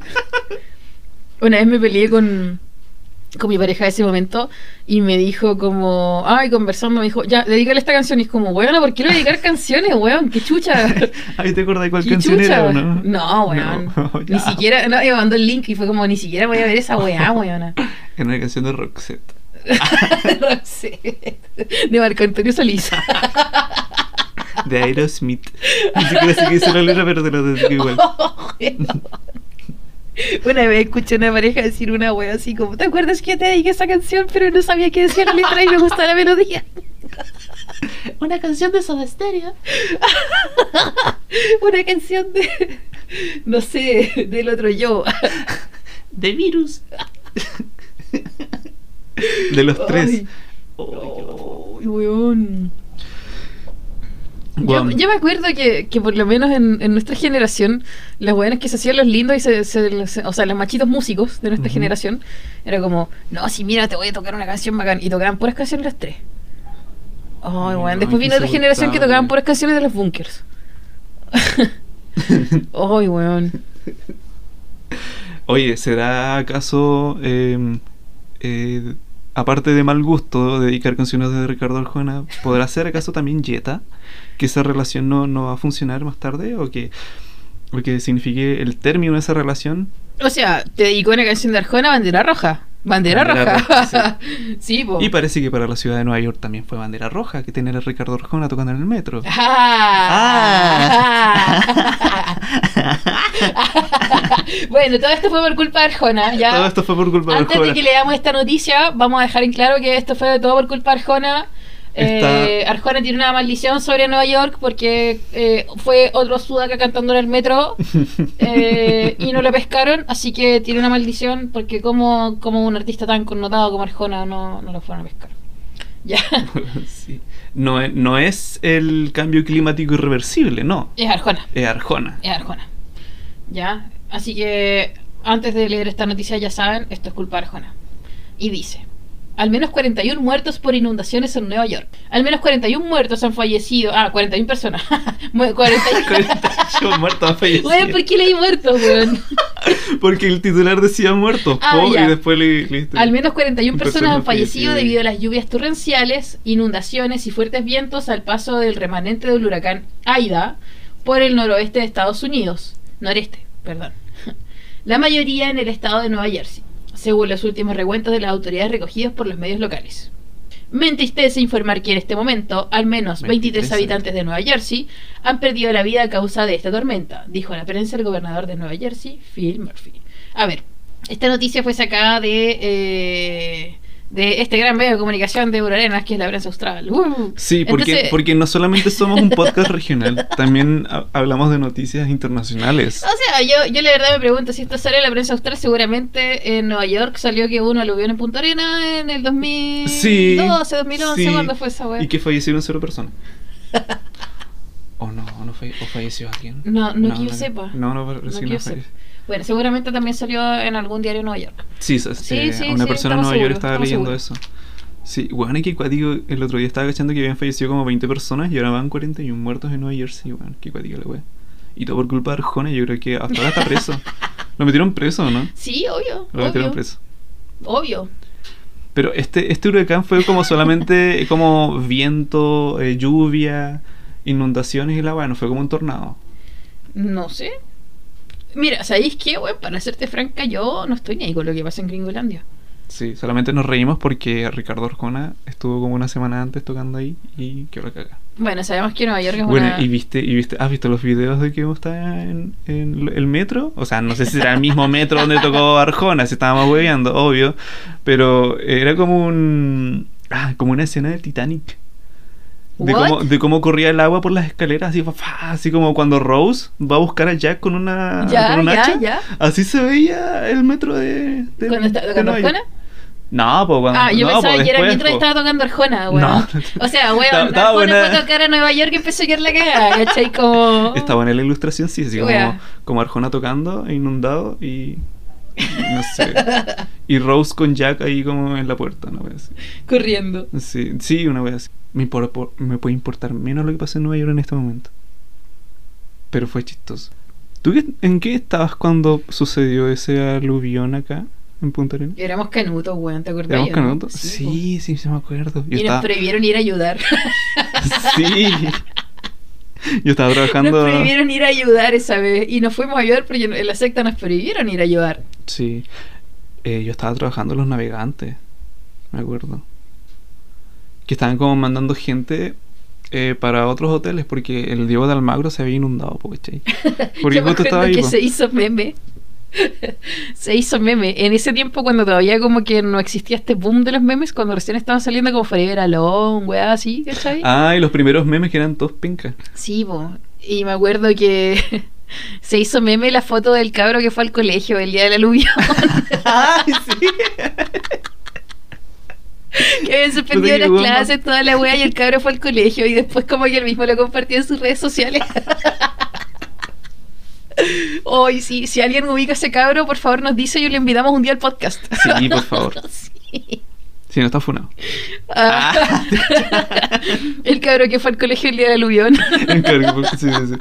Una vez me peleé con, con mi pareja de ese momento y me dijo como... Ay, conversando, me dijo, ya, dedícale esta canción. Y es como, weón, ¿por qué le dedicar canciones, weón? ¡Qué chucha! Ahí te acordás cuál ¿Qué canción chucha? era o no? No, weón. No, Ni siquiera... No, me mandó el link y fue como, ni siquiera voy a ver esa weá, weón. Era una canción de Roxette. Roxette, de Marco Antonio Solís. De Aerosmith. Ni siquiera sé qué dice la letra, pero te lo dedico igual. Una vez escuché a una pareja decir una wea así como, ¿te acuerdas que te dediqué esa canción pero no sabía qué decía la letra y me gusta la melodía? Una canción de Soda Stereo. Una canción de, no sé, del otro yo. De Virus. De los tres. Ay. Ay, weón. Yo, yo me acuerdo que, que por lo menos en, en nuestra generación, las weones que se hacían los lindos y se, se- se- o sea, los machitos músicos de nuestra generación, era como, no, si mira, te voy a tocar una canción bacán. Y tocaban puras canciones las tres. Ay, no, Después vino otra generación que tocaban puras canciones de los bunkers. Ay, weón. Oye, ¿será acaso, eh, eh, aparte de mal gusto, dedicar canciones de Ricardo Arjona, ¿podrá ser acaso también Jetta? ¿Que esa relación no, no va a funcionar más tarde? ¿O que, o que signifique el término de esa relación? O sea, te dedicó una canción de Arjona, bandera roja. Bandera, Bandera roja. roja, sí. Y parece que para la ciudad de Nueva York también fue bandera roja que tener a Ricardo Arjona tocando en el metro. Ah. bueno, todo esto fue por culpa de Arjona. ¿ya? Todo esto fue por culpa de Antes Arjona. de que leamos esta noticia, vamos a dejar en claro que esto fue todo por culpa de Arjona. Eh, Arjona tiene una maldición sobre Nueva York porque eh, fue otro sudaca cantando en el metro eh, y no lo pescaron, así que tiene una maldición porque como, como un artista tan connotado como Arjona no, no lo fueron a pescar. Ya, Sí. No, es- no es el cambio climático irreversible, no. es Arjona. Es Arjona. Es Arjona. Ya, así que antes de leer esta noticia ya saben, esto es culpa de Arjona. Y dice, al menos 41 muertos por inundaciones en Nueva York. Al menos 41 muertos han fallecido. Ah, 41 personas. Mu- 41. 48 muertos han fallecido. Weón, ¿por qué leí muertos, weón? Porque el titular decía muertos, Ah, po, y después le, le- Al menos 41 personas Personas han fallecido fallecidas. debido a las lluvias torrenciales, inundaciones y fuertes vientos al paso del remanente del huracán Aida por el noroeste de Estados Unidos. Noreste, perdón. La mayoría en el estado de Nueva Jersey, según los últimos recuentos de las autoridades recogidos por los medios locales. Me entristece informar que en este momento al menos 23 23 habitantes de Nueva Jersey han perdido la vida a causa de esta tormenta, dijo a la prensa el gobernador de Nueva Jersey, Phil Murphy. A ver, esta noticia fue sacada de, eh, de este gran medio de comunicación de Urarenas, que es la prensa austral. ¡Uh! Sí, porque, Entonces- porque no solamente somos un podcast regional, también ha- hablamos de noticias internacionales. O sea, yo, yo la verdad me pregunto si esto sale en la prensa austral, seguramente en Nueva York salió que uno aluvión en Punta Arena en el 2012, Sí. 2011, sí. ¿cuándo fue esa wea? Y que fallecieron cero personas. ¿O no? ¿O, no falle- o falleció alguien? No, no que yo sepa. No, no, pero No sí no sepa. Bueno, seguramente también salió en algún diario de Nueva York. Sí, Sí, eh, sí, una sí, persona en Nueva York seguros, estaba leyendo eso. Sí, bueno, que cuático, el otro día estaba cachando que habían fallecido como 20 personas y ahora van 41 muertos en Nueva Jersey, bueno, qué cuático la wea. Y todo por culpa de Arjona, yo creo que hasta ahora está preso. Lo metieron preso, ¿no? Sí, obvio. Lo metieron Obvio. preso. obvio. Pero este, este huracán fue como solamente como viento, eh, lluvia, inundaciones y la weá, no fue como un tornado. No sé. Mira, ¿sabéis qué, weón? Para serte franca, yo no estoy ni ahí con lo que pasa en Gringolandia. Sí, solamente nos reímos porque Ricardo Arjona estuvo como una semana antes tocando ahí y que la caga. Bueno, sabemos que Nueva York es Bueno, una... y viste, y viste, ¿has visto los videos de que está en, en el metro? O sea, no sé si será el mismo metro donde tocó Arjona, si estábamos hueveando, obvio. Pero era como un. Ah, como una escena del Titanic. De cómo, de cómo corría el agua por las escaleras, así, así como cuando Rose va a buscar a Jack con una, Ya, con un ya, hacha. ya. Así se veía el metro de. de ¿Cuando está tocando. Arjona? No, pues cuando. Ah, yo no, pensaba po, que era después, mientras po. estaba tocando Arjona, weón. No. O sea, weón, Arjona buena. fue a tocar a Nueva York y empezó a quedar la cagada, ¿cachai? Como... Estaba en la ilustración, sí, así como, como Arjona tocando, inundado y. No sé. y Rose con Jack ahí como en la puerta, una wea así. Corriendo. Sí, sí, una wea así. Me, impor- por- me puede importar menos lo que pasa en Nueva York en este momento. Pero fue chistoso. ¿Tú qué- en qué estabas cuando sucedió ese aluvión acá en Punta Arenas? Éramos canutos, weón, ¿te acordás? ¿Éramos canutos? po. Sí, sí, sí, me acuerdo. Yo Y nos estaba... prohibieron ir a ayudar. Sí. Yo estaba trabajando... Nos prohibieron ir a ayudar esa vez. Y nos fuimos a ayudar porque en la secta nos prohibieron ir a ayudar. Sí. Eh, yo estaba trabajando en los navegantes. Me acuerdo. Que estaban como mandando gente eh, para otros hoteles porque el Diego de Almagro se había inundado, po, ¿cachai? Porque justo estaba ahí. que po. se hizo meme. se hizo meme. En ese tiempo, cuando todavía como que no existía este boom de los memes, cuando recién estaban saliendo como Forever Alone, weá así, ¿cachai? Ah, y los primeros memes que eran todos pincas. Sí, po. Y me acuerdo que se hizo meme la foto del cabro que fue al colegio el día del aluvión. ¡Ay, sí! que habían suspendido las clases, toda la wea, y el cabro fue al colegio. Y después, como que él mismo lo compartió en sus redes sociales. Hoy, sí, si alguien ubica a ese cabro, por favor nos dice y le invitamos un día al podcast. Sí, por favor. Sí. Si no está funado. Ah. el cabro que fue al colegio el día del aluvión. Sí, sí, sí.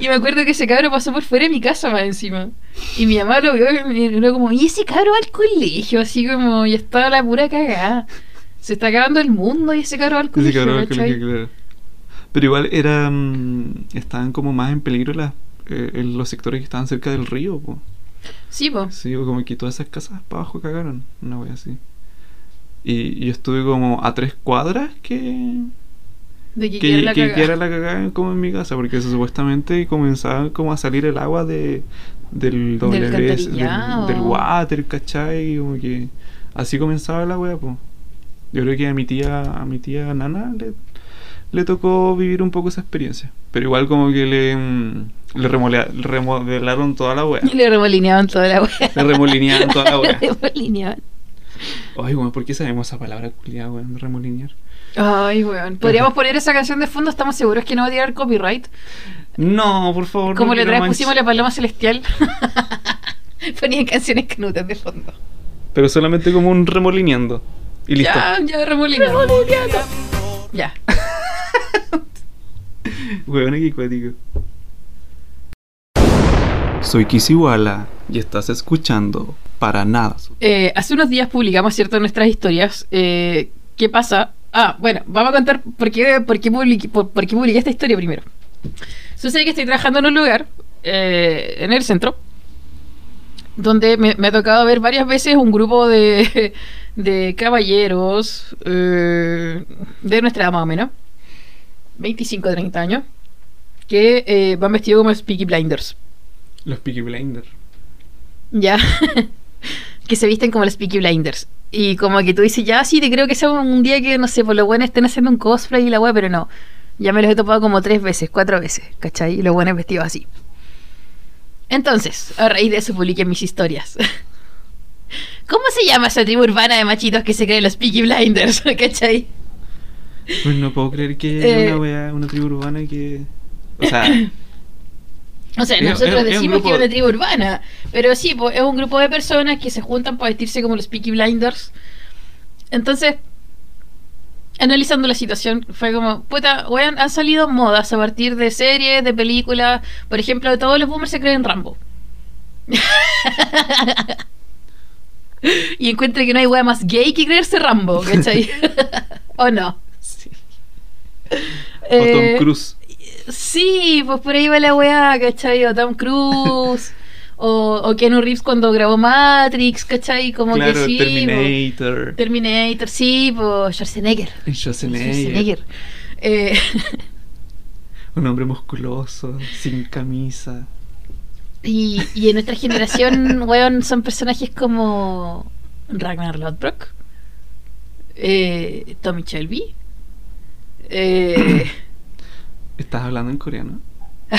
Y me acuerdo que ese cabro pasó por fuera de mi casa más encima. Y mi mamá lo vio y me miró como, ¿y ese cabro va al colegio? Así como, y estaba la pura cagada. Se está acabando el mundo y ese cabro va al Ese colegio. Pero igual era, mm, estaban como más en peligro las, eh, en los sectores que estaban cerca del río. po. Sí, po. Sí, como que todas esas casas para abajo cagaron. Una wea así. Y yo estuve como a tres cuadras que, De que, que, quiera la que- la cagada como en mi casa, porque supuestamente comenzaba como a salir el agua de, del del, alcantarillado. del water, ¿cachai? Como que así comenzaba la wea, pues. Yo creo que a mi tía, a mi tía Nana le, le tocó vivir un poco esa experiencia. Pero igual como que le, mm, le remodelaron toda la wea. Le remolineaban toda la wea. Le remolineaban toda la wea. Le remolineaban. Ay, weón, ¿por qué sabemos esa palabra culiada, weón? Remolinear. Ay, weón. Podríamos poner esa canción de fondo, estamos seguros que no va a tirar copyright. No, por favor. Como no vez manch- pusimos la paloma celestial. Ponían canciones canutas de fondo. Pero solamente como un remolineando. Y listo. Ya, ya remolineando. Ya. Weón, qué cuático. Soy Kisiwala y estás escuchando Para Nada. Eh, hace unos días publicamos, ¿cierto?, nuestras historias. Eh, ¿Qué pasa? Ah, bueno, vamos a contar por qué, por qué, publiqué, por, por qué esta historia primero. Sucede que estoy trabajando en un lugar, eh, en el centro, donde me, me ha tocado ver varias veces un grupo de, de caballeros eh, de nuestra edad más o menos, 25 30 años, que eh, van vestidos como Speaky Blinders. Los Peaky Blinders. Ya. que se visten como los Peaky Blinders. Y como que tú dices, ya sí, te creo que sea un día que, no sé, por lo bueno estén haciendo un cosplay y la weá, pero no. Ya me los he topado como tres veces, cuatro veces, ¿cachai? Y los buenos vestidos así. Entonces, a raíz de eso publiqué mis historias. ¿Cómo se llama esa tribu urbana de machitos que se creen los Peaky Blinders? ¿cachai? Pues no puedo creer que Eh. una, wea- una tribu urbana que. O sea, O sea, Es- nosotros es- es decimos grupo- que es una tribu urbana, pero sí, pues, es un grupo de personas que se juntan para vestirse como los Peaky Blinders. Entonces, analizando la situación, fue como, puta, weón, han salido modas a partir de series, de películas. Por ejemplo, todos los boomers se creen Rambo. y encuentro que no hay wea más gay que creerse Rambo, ¿cachai? ¿O no? sí. O Eh, Tom Cruise. Sí, pues por ahí va la weá, ¿cachai? O Tom Cruise. o, o Keanu Reeves cuando grabó Matrix, ¿cachai? Como Claro, que sí. Terminator. po. Terminator, sí, pues Schwarzenegger. Schwarzenegger. Schwarzenegger. Eh, Un hombre musculoso, sin camisa. y, y en nuestra generación, weón, son personajes como Ragnar Lodbrok, eh, Tommy Shelby. Eh, ¿Estás hablando en coreano?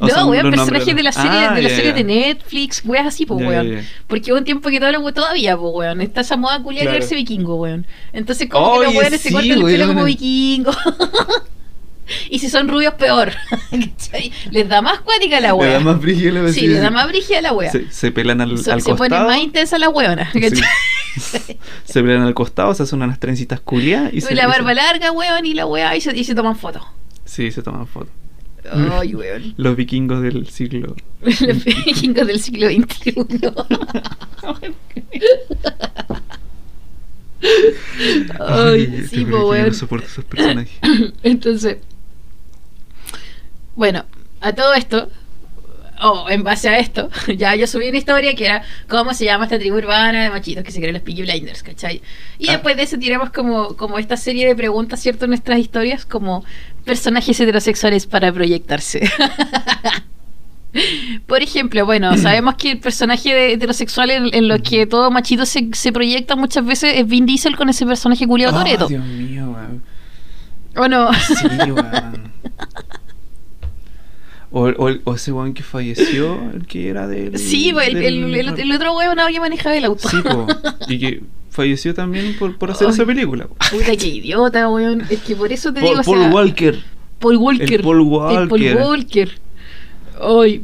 No, weón, personajes de la serie, Ah, de la ya, serie ya. de Netflix, weas así, pues, weón. Porque hubo un tiempo que todo lo, todavía, pues, weón. Está esa moda culia de Claro. verse vikingo, weón. Entonces, como que los weones se cortan el pelo como vikingo. y si son rubios, peor. Les da más cuática la Le wea. da más brillo la Sí, le da más brígida la wea. Se, se pelan al, So- al se pone costado. más intensa la weona. Sí. se pelan al costado, se hacen unas trencitas culiadas y Y se la barba se- larga, weón, y la wea, y se, y se toman fotos. Sí, se toman fotos. Ay, weón. Los vikingos del siglo. Los vikingos del siglo XXI. Ay, sí, po, yo weón. No soporto esos personajes. Entonces, bueno, a todo esto, o en base a esto, ya yo subí una historia que era cómo se llama esta tribu urbana de machitos que se creen los Peaky Blinders, ¿cachai? Y Ah. después de eso tiramos como, como esta serie de preguntas, ¿cierto? En nuestras historias, como personajes heterosexuales para proyectarse. Por ejemplo, bueno, sabemos que el personaje de- heterosexual en, en lo que todo machito se, se proyecta muchas veces es Vin Diesel con ese personaje culiado Oh, Toreto. Dios mío, weón. ¿O no? Sí, weón. O, o, o ese weón que falleció, el que era del. Sí, pues, el, del- el, el- el otro no había manejado el auto. Sí, po. Y que falleció también por, por hacer Ay. esa película. po. Puta, qué idiota, weón. Es que por eso te Paul, digo, o Paul sea, Walker. Paul Walker. El Paul Walker. El Paul Walker. Ay,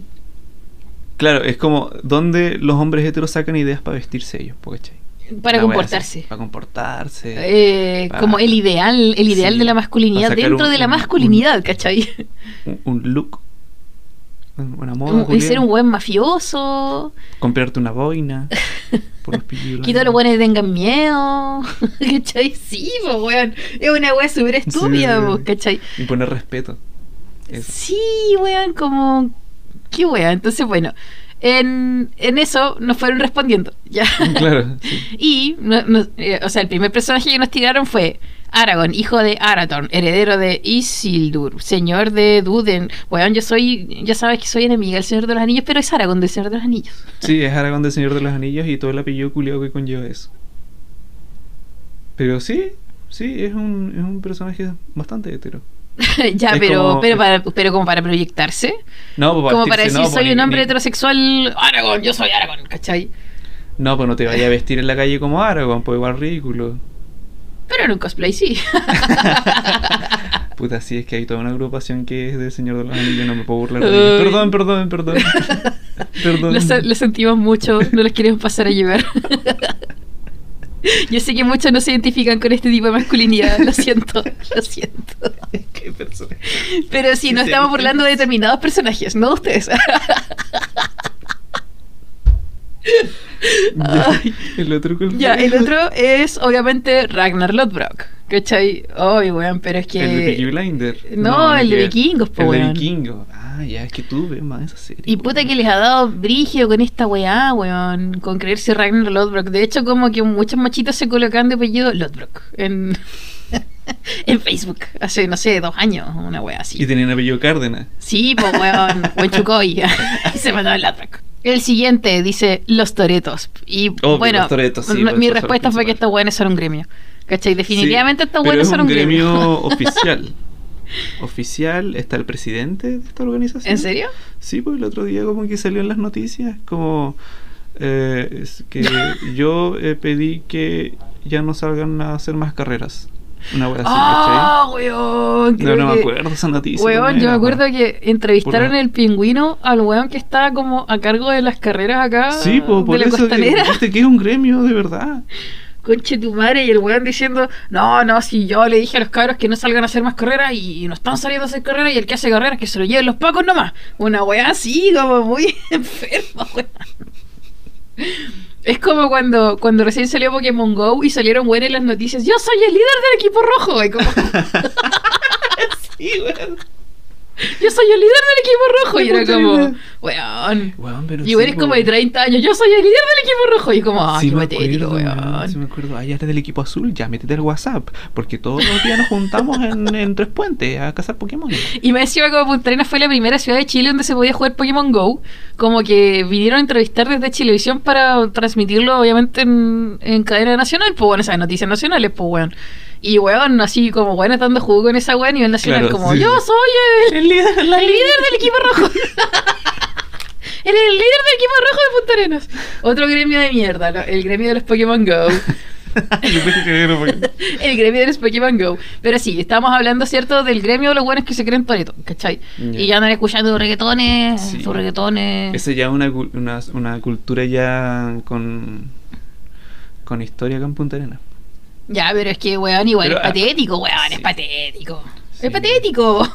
Claro, es como donde los hombres heteros sacan ideas para vestirse ellos, po, ¿cachai? para comportarse. así, Para comportarse. Eh, como el ideal, el ideal Sí, de la masculinidad dentro un- de la un- masculinidad, ¿cachai? un, un look. Un- Una moda. Un- ser un buen mafioso, Comprarte una boina. por los buenos tengan miedo, ¿cachai? Sí, pues, weón. Es una weá súper estúpida, Sí. pues, ¿cachai? Y poner respeto. Eso. Sí, weón, como. ¿Qué weón? Entonces, bueno, en, en eso nos fueron respondiendo, ¿ya? Claro. sí. Y, no- no- eh, o sea, el primer personaje que nos tiraron fue Aragorn, hijo de Arathorn, heredero de Isildur, señor de Duden. Weón, yo soy, ya sabes que soy enemiga del Señor de los Anillos, pero es Aragorn del Señor de los Anillos. Sí, es Aragón del Señor de los Anillos y todo el apellido culiado que conlleva eso. Pero sí, sí, es un, es un personaje bastante hetero. ya, Es pero, como- pero, para, pero como para proyectarse. No, pues Como para decir, no, soy pues, un hombre ni- heterosexual. Aragón, yo soy Aragón, ¿cachai? No, pues no te vayas a vestir en la calle como Aragorn, pues igual ridículo. Pero en un cosplay sí. Puta, sí, es que hay toda una agrupación que es del Señor de los Anillos, no me puedo burlar de ellos. Perdón, perdón, perdón. perdón. lo, se- lo sentimos mucho, no los queremos pasar a llevar. Yo sé que muchos no se identifican con este tipo de masculinidad, lo siento, lo siento. Qué personaje. Pero sí, nos estamos burlando de determinados personajes, no de ustedes. Ay. el otro Ya, el otro es obviamente Ragnar Lodbrok, ¿cachai? Ay, weón, pero es que... El de Peaky Blinder. No, el de vikingos, po, El de vikingos. Ah, ya, es que tú ves más esa serie. Y puta weón. que les ha dado brígido con esta weá, weón. Con creerse Ragnar Lodbrok. De hecho, como que muchos machitos se colocan de apellido Lodbrok en, en Facebook. Hace, no sé, dos años, una weá Y así. tenían apellido Cárdenas. Sí, pues weón, buen Chucoy. Y se mandó el Lodbrok. El siguiente dice Los Toretos. Y Obvio, bueno, Toretos, sí, mi respuesta fue que estos weones son un gremio. ¿Cachai? Definitivamente Sí, estos es son un gremio. gremio oficial. Oficial, está el presidente de esta organización. ¿En serio? Sí, pues el otro día como que salió en las noticias, como eh, es que yo eh, pedí que ya no salgan a hacer más carreras. Una wea así, ¡Ah, weón! ¿cachai? No, no me acuerdo esa noticia. Weón, yo me acuerdo weón. que entrevistaron el pingüino al weón que estaba como a cargo de las carreras acá Sí, pues por de la eso que, que es un gremio de verdad. Conche tu madre y el weón diciendo, no, no, si yo le dije a los cabros que no salgan a hacer más carreras y, no están saliendo a hacer carreras y el que hace carreras que se lo lleven los pacos nomás. Una weá así, como muy enferma, weón. Es como cuando, cuando recién salió Pokémon Go y salieron en las noticias, yo soy el líder del equipo rojo. Y como, Sí. Yo soy el líder del equipo rojo. Y era como, weón. Weón, pero Y sí, weón es como de 30 años, yo soy el líder del equipo rojo. Y como, ah, Sí qué me patético, acuerdo, weón. sí me acuerdo. Ah, ya eres del equipo azul, ya métete al WhatsApp. Porque todos los días nos juntamos en, en Tres Puentes a cazar Pokémon. Y me decía como Punta Arenas fue la primera ciudad de Chile donde se podía jugar Pokémon Go. Como que vinieron a entrevistar desde Chilevisión para transmitirlo, obviamente, en, en cadena nacional. Pues bueno, esas noticias nacionales, pues weón. Y weón, así como weón dando jugo con esa weón a nivel nacional. Claro, como sí, yo soy el, El líder, el líder del equipo rojo. Eres el líder del equipo rojo de Punta Arenas. Otro gremio de mierda, ¿no? el gremio de los Pokémon Go. El gremio de los Pokémon Go. Pero sí, estamos hablando, ¿cierto?, del gremio de los buenos que se creen Toreto, ¿cachai? Ya. Y ya andan escuchando reggaetones, Sí. sus reggaetones. Esa ya es una, una, una cultura ya con, con historia acá en Punta Arenas. Ya, pero es que, weón, igual Pero, es ah, patético, weón, sí. es patético. Sí. Es patético.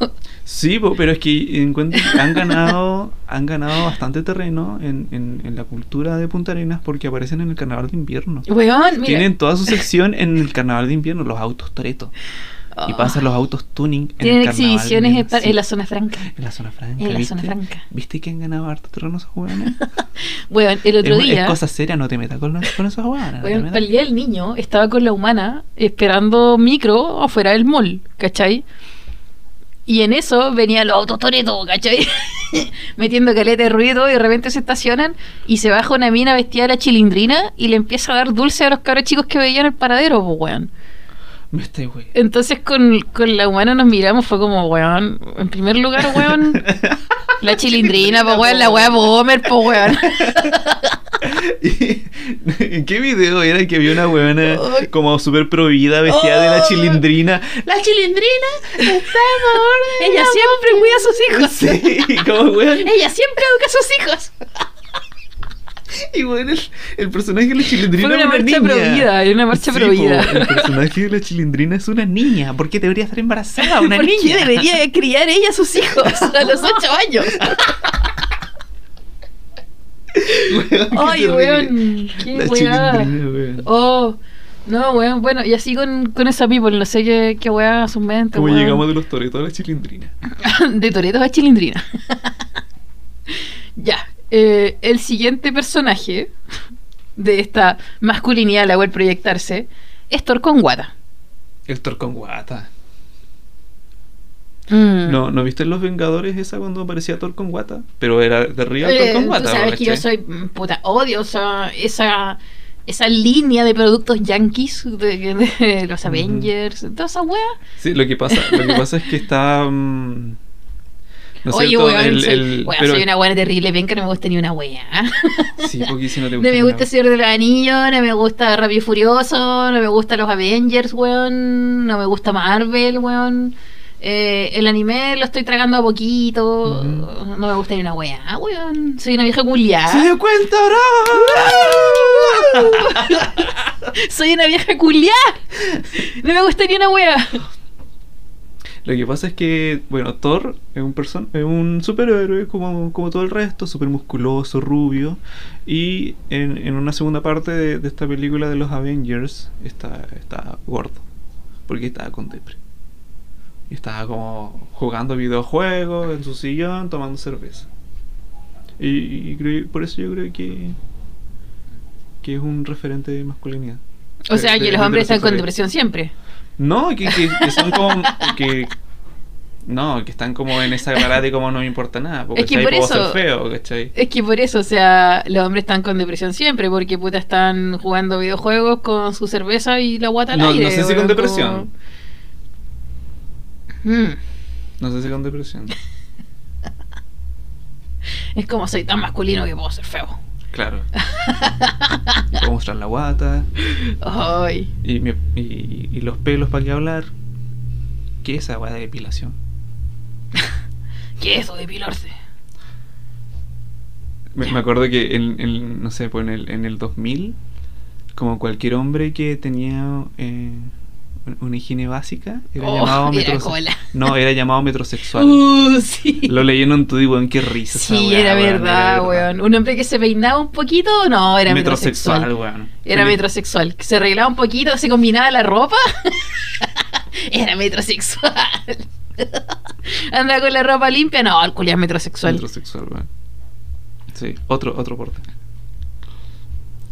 Sí, pero es que han ganado, han ganado bastante terreno en, en, en la cultura de Punta Arenas porque aparecen en el carnaval de invierno. weón, mira. Tienen toda su sección en el carnaval de invierno, los autos Toreto. Y pasan los autos tuning en Tienen el carnaval exhibiciones en, sí. en la zona franca. En la zona franca. En la ¿viste? zona franca. ¿Viste que han ganado harto terreno esos jóvenes? Weón, el otro es, día. es cosa seria, no te metas con, con esos no Weón, metas. para el día del niño estaba con la humana esperando micro afuera del mall, ¿cachai? Y en eso venían los autos Toreto, ¿cachai? Metiendo caleta de ruido y de repente se estacionan y se baja una mina vestida de la chilindrina y le empieza a dar dulce a los cabros chicos que veían el paradero, pues, weón. Me estoy, güey. Entonces con, con la humana nos miramos, fue como, weón, en primer lugar, weón, la chilindrina, pues, weón, la weá Bomer, pues, weón. ¿Y ¿En qué video era que había una weona como súper prohibida vestida de la chilindrina? La chilindrina está a favor de Ella siempre cuida a sus hijos. Sí, como weón. Ella siempre educa a sus hijos. Y bueno, el, el personaje de la chilindrina Fue una es una marcha prohibida, una marcha Sí, prohibida. el personaje de la chilindrina es una niña. ¿Por qué debería estar embarazada una ¿Por niña? qué debería criar ella a sus hijos a los ocho años? Weón, Ay, weón, qué La weá. chilindrina, weón. Oh, no, weón, bueno, y así con, con esa people, no sé qué, qué weá a su mente, ¿Cómo weón. llegamos de los toretos a la chilindrina? De Toretos a Chilindrina. ya. Eh, el siguiente personaje de esta masculinidad a la cual proyectarse es Thor con Guata. El Thor con guata. Mm. ¿No, ¿No viste en Los Vengadores esa cuando aparecía Thor con guata? Pero era de arriba Eh, Thor con tú guata. sabes que yo soy mm, puta odio esa, esa esa línea de productos yankees de, de los Avengers, toda esa wea. Sí, lo que pasa, lo que pasa es que está. mm, ¿no Oye, weón, El- soy, el- weón, pero- soy una buena terrible, ven que no me gusta ni una wea. Sí, porque si no te No gusta. me la- gusta Señor de los Anillos, no me gusta Rápido y Furioso, no me gusta los Avengers, weón, no me gusta Marvel, weón. Eh, el anime lo estoy tragando a poquito, no me gusta ni una wea, weón. Soy una vieja culiada. ¡Se dio cuenta, bro! Soy una vieja culiada. No me gusta ni una wea. Lo que pasa es que, bueno, Thor es un, person es un superhéroe como, como todo el resto, súper musculoso, rubio. Y en, en una segunda parte de, de esta película de los Avengers está, está gordo. Porque estaba con depre. Y estaba como jugando videojuegos en su sillón, tomando cerveza. Y, y creo- por eso yo creo que, que es un referente de masculinidad. O sea, De- que de- los hombres están con depresión siempre. No, que, que, que son como. que, no, que están como en esa parada de como no me importa nada. Porque Es que por Puedo eso- ser feo, ¿cachai? Es que por eso, o sea, los hombres están con depresión siempre, porque puta están jugando videojuegos con su cerveza y la guata al No, aire. no sé si con depresión. como- Mm. No sé si con depresión. Es como soy tan masculino que puedo ser feo. Claro. Y puedo mostrar la guata. Ay. Y, mi- y, y los pelos, ¿para qué hablar? ¿Qué es esa weá de depilación? ¿Qué es eso de depilarse? Me, me acuerdo que en, en, no sé, pues en el, en el 2000, como cualquier hombre que tenía eh, una higiene básica, era Oh, llamado era metrose- cola. No, era llamado metrosexual. Uh, sí. Lo leí en un tuit, weón, qué risa. Sí, era weón, verdad, weón. Un hombre que se peinaba un poquito, no, era Metrosexual, metrosexual. weón. Era Sí. metrosexual. Que se arreglaba un poquito, se combinaba la ropa. era metrosexual. Anda con la ropa limpia, no, el es metrosexual. Metrosexual, weón. Sí, otro, otro porte.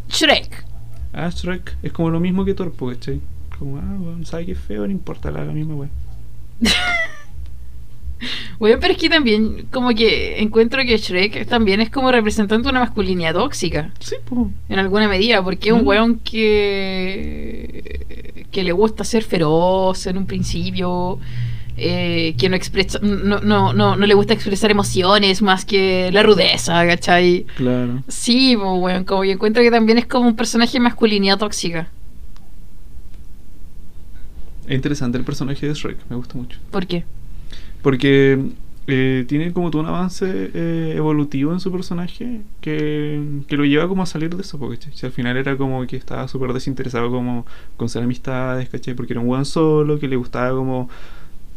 Shrek. Ah, Shrek es como lo mismo que Torpo, ¿cachai? Como, ah, weón, sabe que es feo, no importa, la, la misma weón. Bueno, pero es que también, como que encuentro que Shrek también es como representante de una masculinidad tóxica. Sí, pues. En alguna medida, porque es un weón que, que le gusta ser feroz en un principio, eh, que no expresa, no, no, no, no le gusta expresar emociones más que la rudeza, ¿cachai? Claro. Sí, pues, weón, como yo encuentro que también es como un personaje de masculinidad tóxica. Es interesante el personaje de Shrek, me gusta mucho. ¿Por qué? Porque eh, tiene como todo un avance eh, evolutivo en su personaje que, que lo lleva como a salir de eso, porque si al final era como que estaba súper desinteresado como con ser amistades, ¿cachai? Porque era un buen solo, que le gustaba como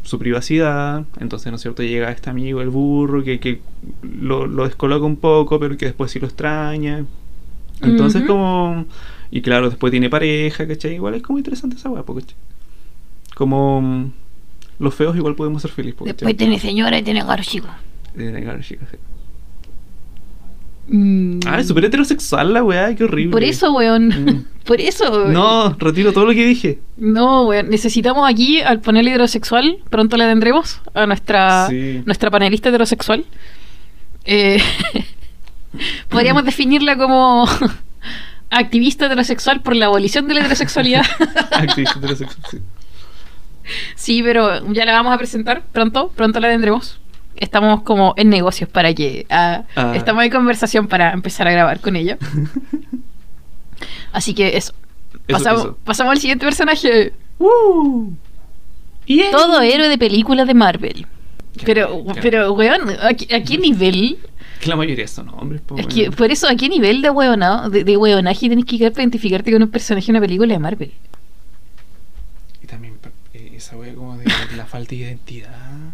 su privacidad, entonces, ¿no es cierto? Llega este amigo, el burro, que, que lo, lo descoloca un poco, pero que después sí lo extraña. Entonces, como... Y claro, después tiene pareja, ¿cachai? Igual es como interesante esa po, ¿cachai? Como... mm, Los feos igual podemos ser felices. Después tiene señora y tiene caro chico. De negar, chicas, sí. Mm. Ah, es súper heterosexual la weá, qué horrible. Por eso, weón. Mm. Por eso. No, retiro todo lo que dije. No, weón. Necesitamos aquí al panel heterosexual. Pronto la tendremos. A nuestra, Sí. nuestra panelista heterosexual. Eh, podríamos definirla como activista heterosexual por la abolición de la heterosexualidad. Activista heterosexual, sí. Sí, pero ya la vamos a presentar pronto. Pronto la tendremos. Estamos como en negocios para que... ah, Ah. Estamos en conversación para empezar a grabar con ella. Así que eso. Eso, Pasamos, eso. pasamos al siguiente personaje. Todo héroe de películas de Marvel. Pero, Claro. pero, weón, ¿a, qué- a qué nivel? Que la mayoría son hombres, po, Es weón. que, por eso, ¿a qué nivel de weonado, de, de weonaje tenés que identificarte con un personaje de una película de Marvel? Esa weá como de la falta de identidad.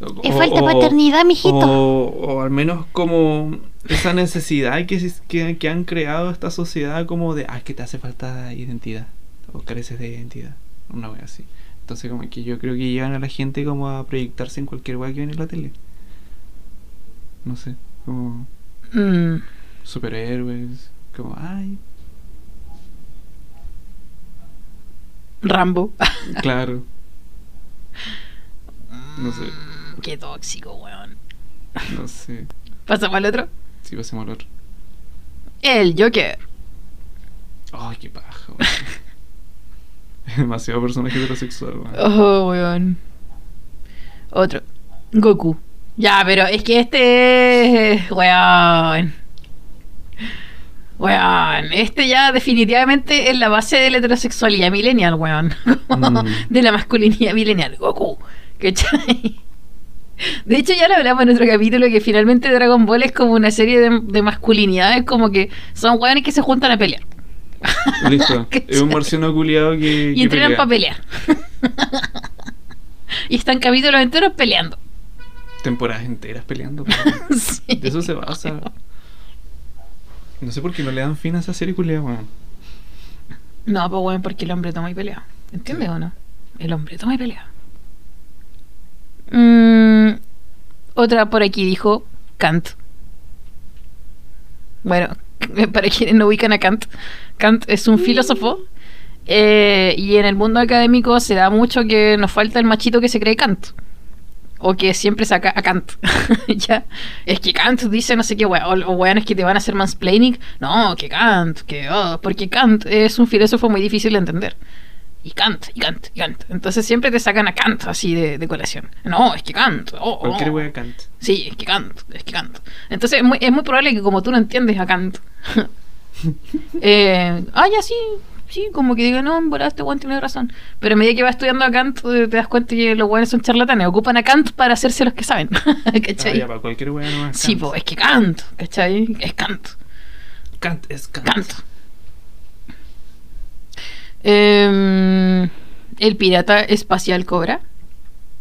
O- Es falta de paternidad, mijito. O, o al menos como esa necesidad que, que, que han creado esta sociedad como de, ah, que te hace falta identidad. O careces de identidad. Una wea así. Entonces como que yo creo que llevan a la gente como a proyectarse en cualquier wea que ven en la tele. No sé, como Mm, superhéroes, como, ay, Rambo. claro. No sé, Qué tóxico, weón. no sé. Pasamos al otro. Si pasemos al otro. El Joker. Ay, qué paja, weón. Demasiado personaje heterosexual, weón. Oh, weón. Otro. Goku. Ya, pero es que este es... Weón. Weón. Este ya definitivamente es la base de la heterosexualidad millennial, weón. Mm. De la masculinidad millennial. Goku. ¿Cachai? De hecho, ya lo hablamos en otro capítulo que finalmente Dragon Ball es como una serie de, de masculinidades, como que son weones que se juntan a pelear. Listo. Es un marciano culiado que. Y que entrenan para pelear. y están capítulos enteros peleando. Temporadas enteras peleando. Sí. De eso se basa. No sé por qué no le dan fin a esa serie culiada, weón. No, pues bueno, porque el hombre toma y pelea. ¿Entiendes Sí. o no? El hombre toma y pelea. Mm, otra por aquí dijo Kant. Bueno, para quienes no ubican a Kant, Kant es un filósofo eh, y en el mundo académico se da mucho que nos falta el machito que se cree Kant. O que siempre saca a Kant. ya. Es que Kant dice no sé qué weón. O weones que te van a hacer mansplaining. No, que Kant, que. oh, porque Kant es un filósofo muy difícil de entender. Y Kant, y Kant, y Kant. Entonces siempre te sacan a Kant así de, de colación. No, es que Kant. oh, oh. Cualquier wea Kant. Sí, es que Kant, es que Kant. Entonces es muy, es muy probable que como tú no entiendes a Kant, eh, ah, ya sí, sí, como que diga, no, en este weón tiene razón. Pero a medida que vas estudiando a Kant, eh, te das cuenta que los weones son charlatanes, ocupan a Kant para hacerse los que saben. Ah, ¿Cachai? ya, para cualquier wea no es sí, pues es que Kant, ¿cachai? Es Kant. Kant es Kant. Kant. Em, el pirata espacial cobra.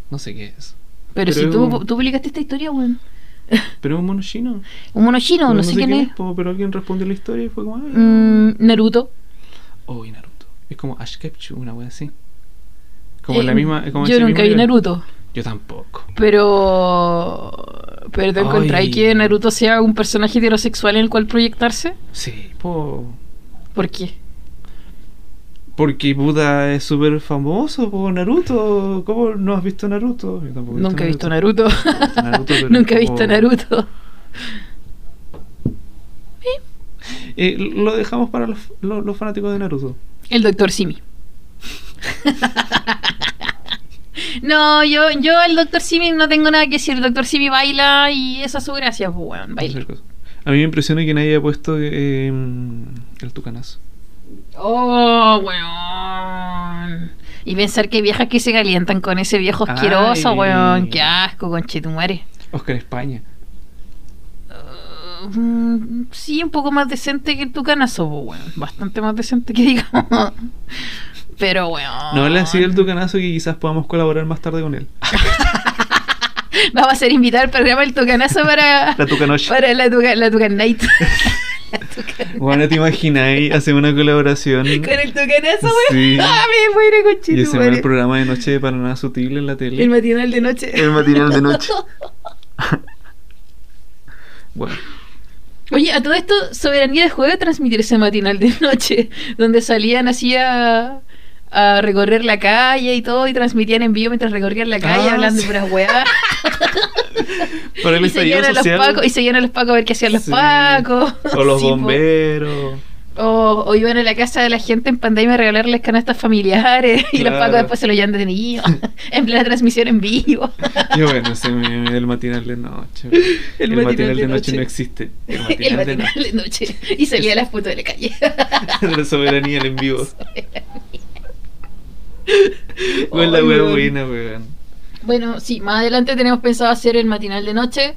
No sé qué es. Pero, Pero si tú, publicaste esta historia, weón. Pero un mono chino. Un mono chino, no, sé quién es. pero alguien respondió la historia y fue como. "Ay, Mm, Naruto. Oh, y Naruto. Es como Ash Ketchum, una wea así. Como Eh, la misma. Como yo nunca vi. Naruto. Yo tampoco. Pero. Pero te encontráis que Naruto sea un personaje heterosexual en el cual proyectarse. Sí, po. ¿Por qué? Porque Buda es súper famoso, po, Naruto. ¿Cómo no has visto Naruto? Yo tampoco Nunca he visto Naruto. Naruto, Nunca he visto Naruto. Eh, lo dejamos para los, los- los fanáticos de Naruto. El Doctor Simi. no, yo, yo el Doctor Simi no tengo nada que decir. El Doctor Simi baila y esa es su gracia, pues, weón, baila. A mí me impresiona que nadie haya puesto eh, el tucanazo. Oh, weón. Y pensar que viejas que se calientan con ese viejo asqueroso, Ay. weón. Qué asco, conchetumare. Oscar España. Mm, sí, un poco más decente que el tucanazo, po, weón. Bastante más decente que digamos. Pero, weón. No le decía el tucanazo que quizás podamos colaborar más tarde con él. Vamos a ser invitados al programa El Tucanazo para, La tucanoche. para la, tuca, la Tucan Night. Bueno, te imagináis hacer una colaboración Con el Tucanazo, weón. Sí. Ah, me muero, y ese va conchetumare. el programa de noche de Paraná Sutil en la tele. El matinal de noche. El matinal de noche. bueno, Oye, a todo esto, Soberanía de Juego transmitir ese matinal de noche, donde salían así a, a recorrer la calle y todo, y transmitían en vivo mientras recorrían la calle Ah, hablando sí. de puras weas. para el y seguían estallido a los social. pacos, y seguían a los pacos a ver qué hacían los Sí. pacos. O los Sí, po. O, o iban a la casa de la gente en pandemia a regalarles canastas familiares y los pacos después se lo llevan detenidos en plena transmisión en vivo. Qué bueno ese meme del matinal de noche. El El, matinal matinal, de noche no existe. El El matinal, de noche. Y salía la foto de la calle. la soberanía en vivo. Con la Ay, wea weón. buena, weón. Bueno, sí, más adelante tenemos pensado hacer el matinal de noche,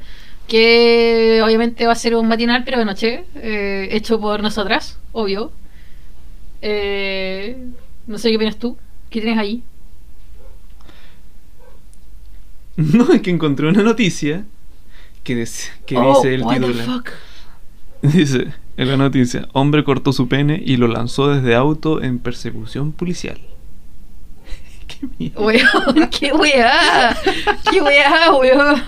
que obviamente va a ser un matinal, pero de noche, eh, hecho por nosotras, obvio. Eh, no sé qué opinas tú. ¿Qué tienes ahí? No, es que encontré una noticia que, des- que Oh, dice el título. Dice en la noticia: Hombre cortó su pene y lo lanzó desde auto en persecución policial. Weón, qué weá. Qué weá, weón.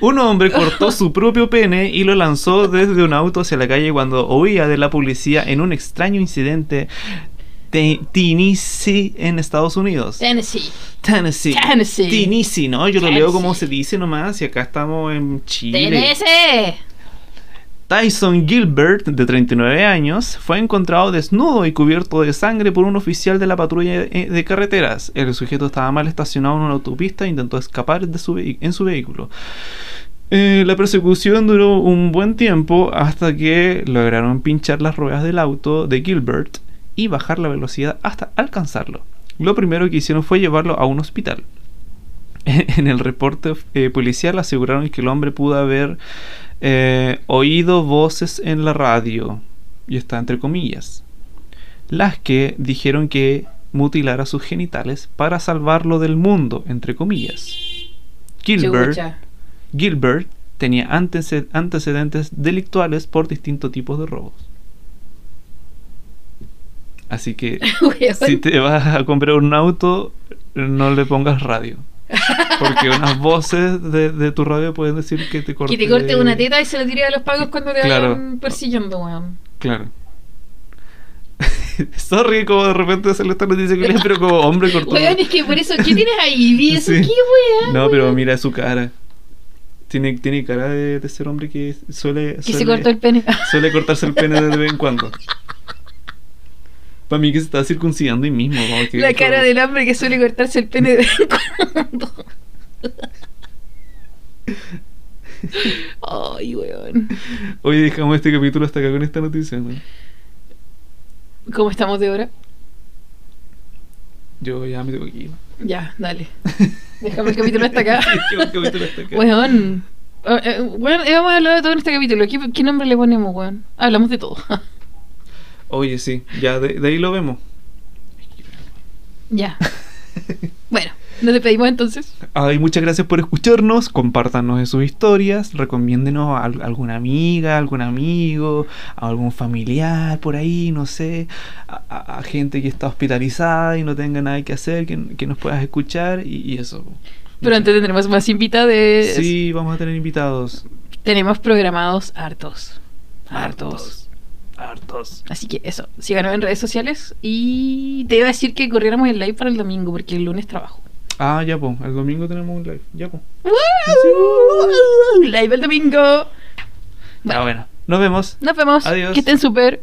Un hombre cortó su propio pene y lo lanzó desde un auto hacia la calle cuando huía de la policía en un extraño incidente de Tennessee en Estados Unidos. Tennessee. Tennessee. Tennessee. Tennessee, ¿no? Yo lo leo como se dice nomás y acá estamos en Chile. Tennessee. Tyson Gilbert, de 39 años, fue encontrado desnudo y cubierto de sangre por un oficial de la patrulla de de carreteras. El sujeto estaba mal estacionado en una autopista e intentó escapar de su en su vehículo. Eh, la persecución duró un buen tiempo hasta que lograron pinchar las ruedas del auto de Gilbert y bajar la velocidad hasta alcanzarlo. Lo primero que hicieron fue llevarlo a un hospital. En el reporte eh, policial aseguraron que el hombre pudo haber eh, oído voces en la radio, y está entre comillas, las que dijeron que mutilara sus genitales para salvarlo del mundo, entre comillas. Gilbert. Gilbert tenía antece- antecedentes delictuales por distintos tipos de robos. Así que si te vas a comprar un auto, no le pongas radio. Porque unas voces de, de tu radio pueden decir que te corte. Que te corte una teta y se la tire a los pagos cuando te Claro. vayan persiguiendo, weón. Claro. Sorry, como de repente hacerle esta noticia que pero como hombre cortó. Weón, es que por eso, ¿qué tienes ahí? ¿Vi eso? Sí. ¿Qué weón? No, pero mira su cara. Tiene, tiene cara de, de ser hombre que suele. Que suele, se cortó el pene. Suele cortarse el pene de vez en cuando. Para mí que se está circuncidando y mismo. como que- La cara como- del hombre que suele cortarse el pene de cuando. Ay, weón. Oye, dejamos este capítulo hasta acá con esta noticia, ¿no? ¿Cómo estamos de hora? Yo ya me tengo que ir. Ya, dale. Dejamos el capítulo hasta acá. Dejamos el capítulo hasta acá. Weón. Eh, eh, Weón, hemos hablado de todo en este capítulo. ¿Qué, qué nombre le ponemos, weón? Hablamos de todo. Oye, sí, ya de, de ahí lo vemos. ya. Bueno, nos despedimos entonces. Ay, muchas gracias por escucharnos. Compártanos en sus historias. Recomiéndenos a al- alguna amiga, algún amigo, a algún familiar por ahí, no sé. A, a- a gente que está hospitalizada y no tenga nada que hacer, que, que nos puedas escuchar y, y eso. Pero antes tendremos más invitados. Sí, vamos a tener invitados. Tenemos programados hartos. Hartos. Hartos. Así que eso, síganos en redes sociales y te iba a decir que corriéramos el live para el domingo porque el lunes trabajo. Ah, ya, pues. El domingo tenemos un live. Ya, pues. Live el domingo. Ya, bueno. Nos vemos. Nos vemos. Adiós. Que estén súper.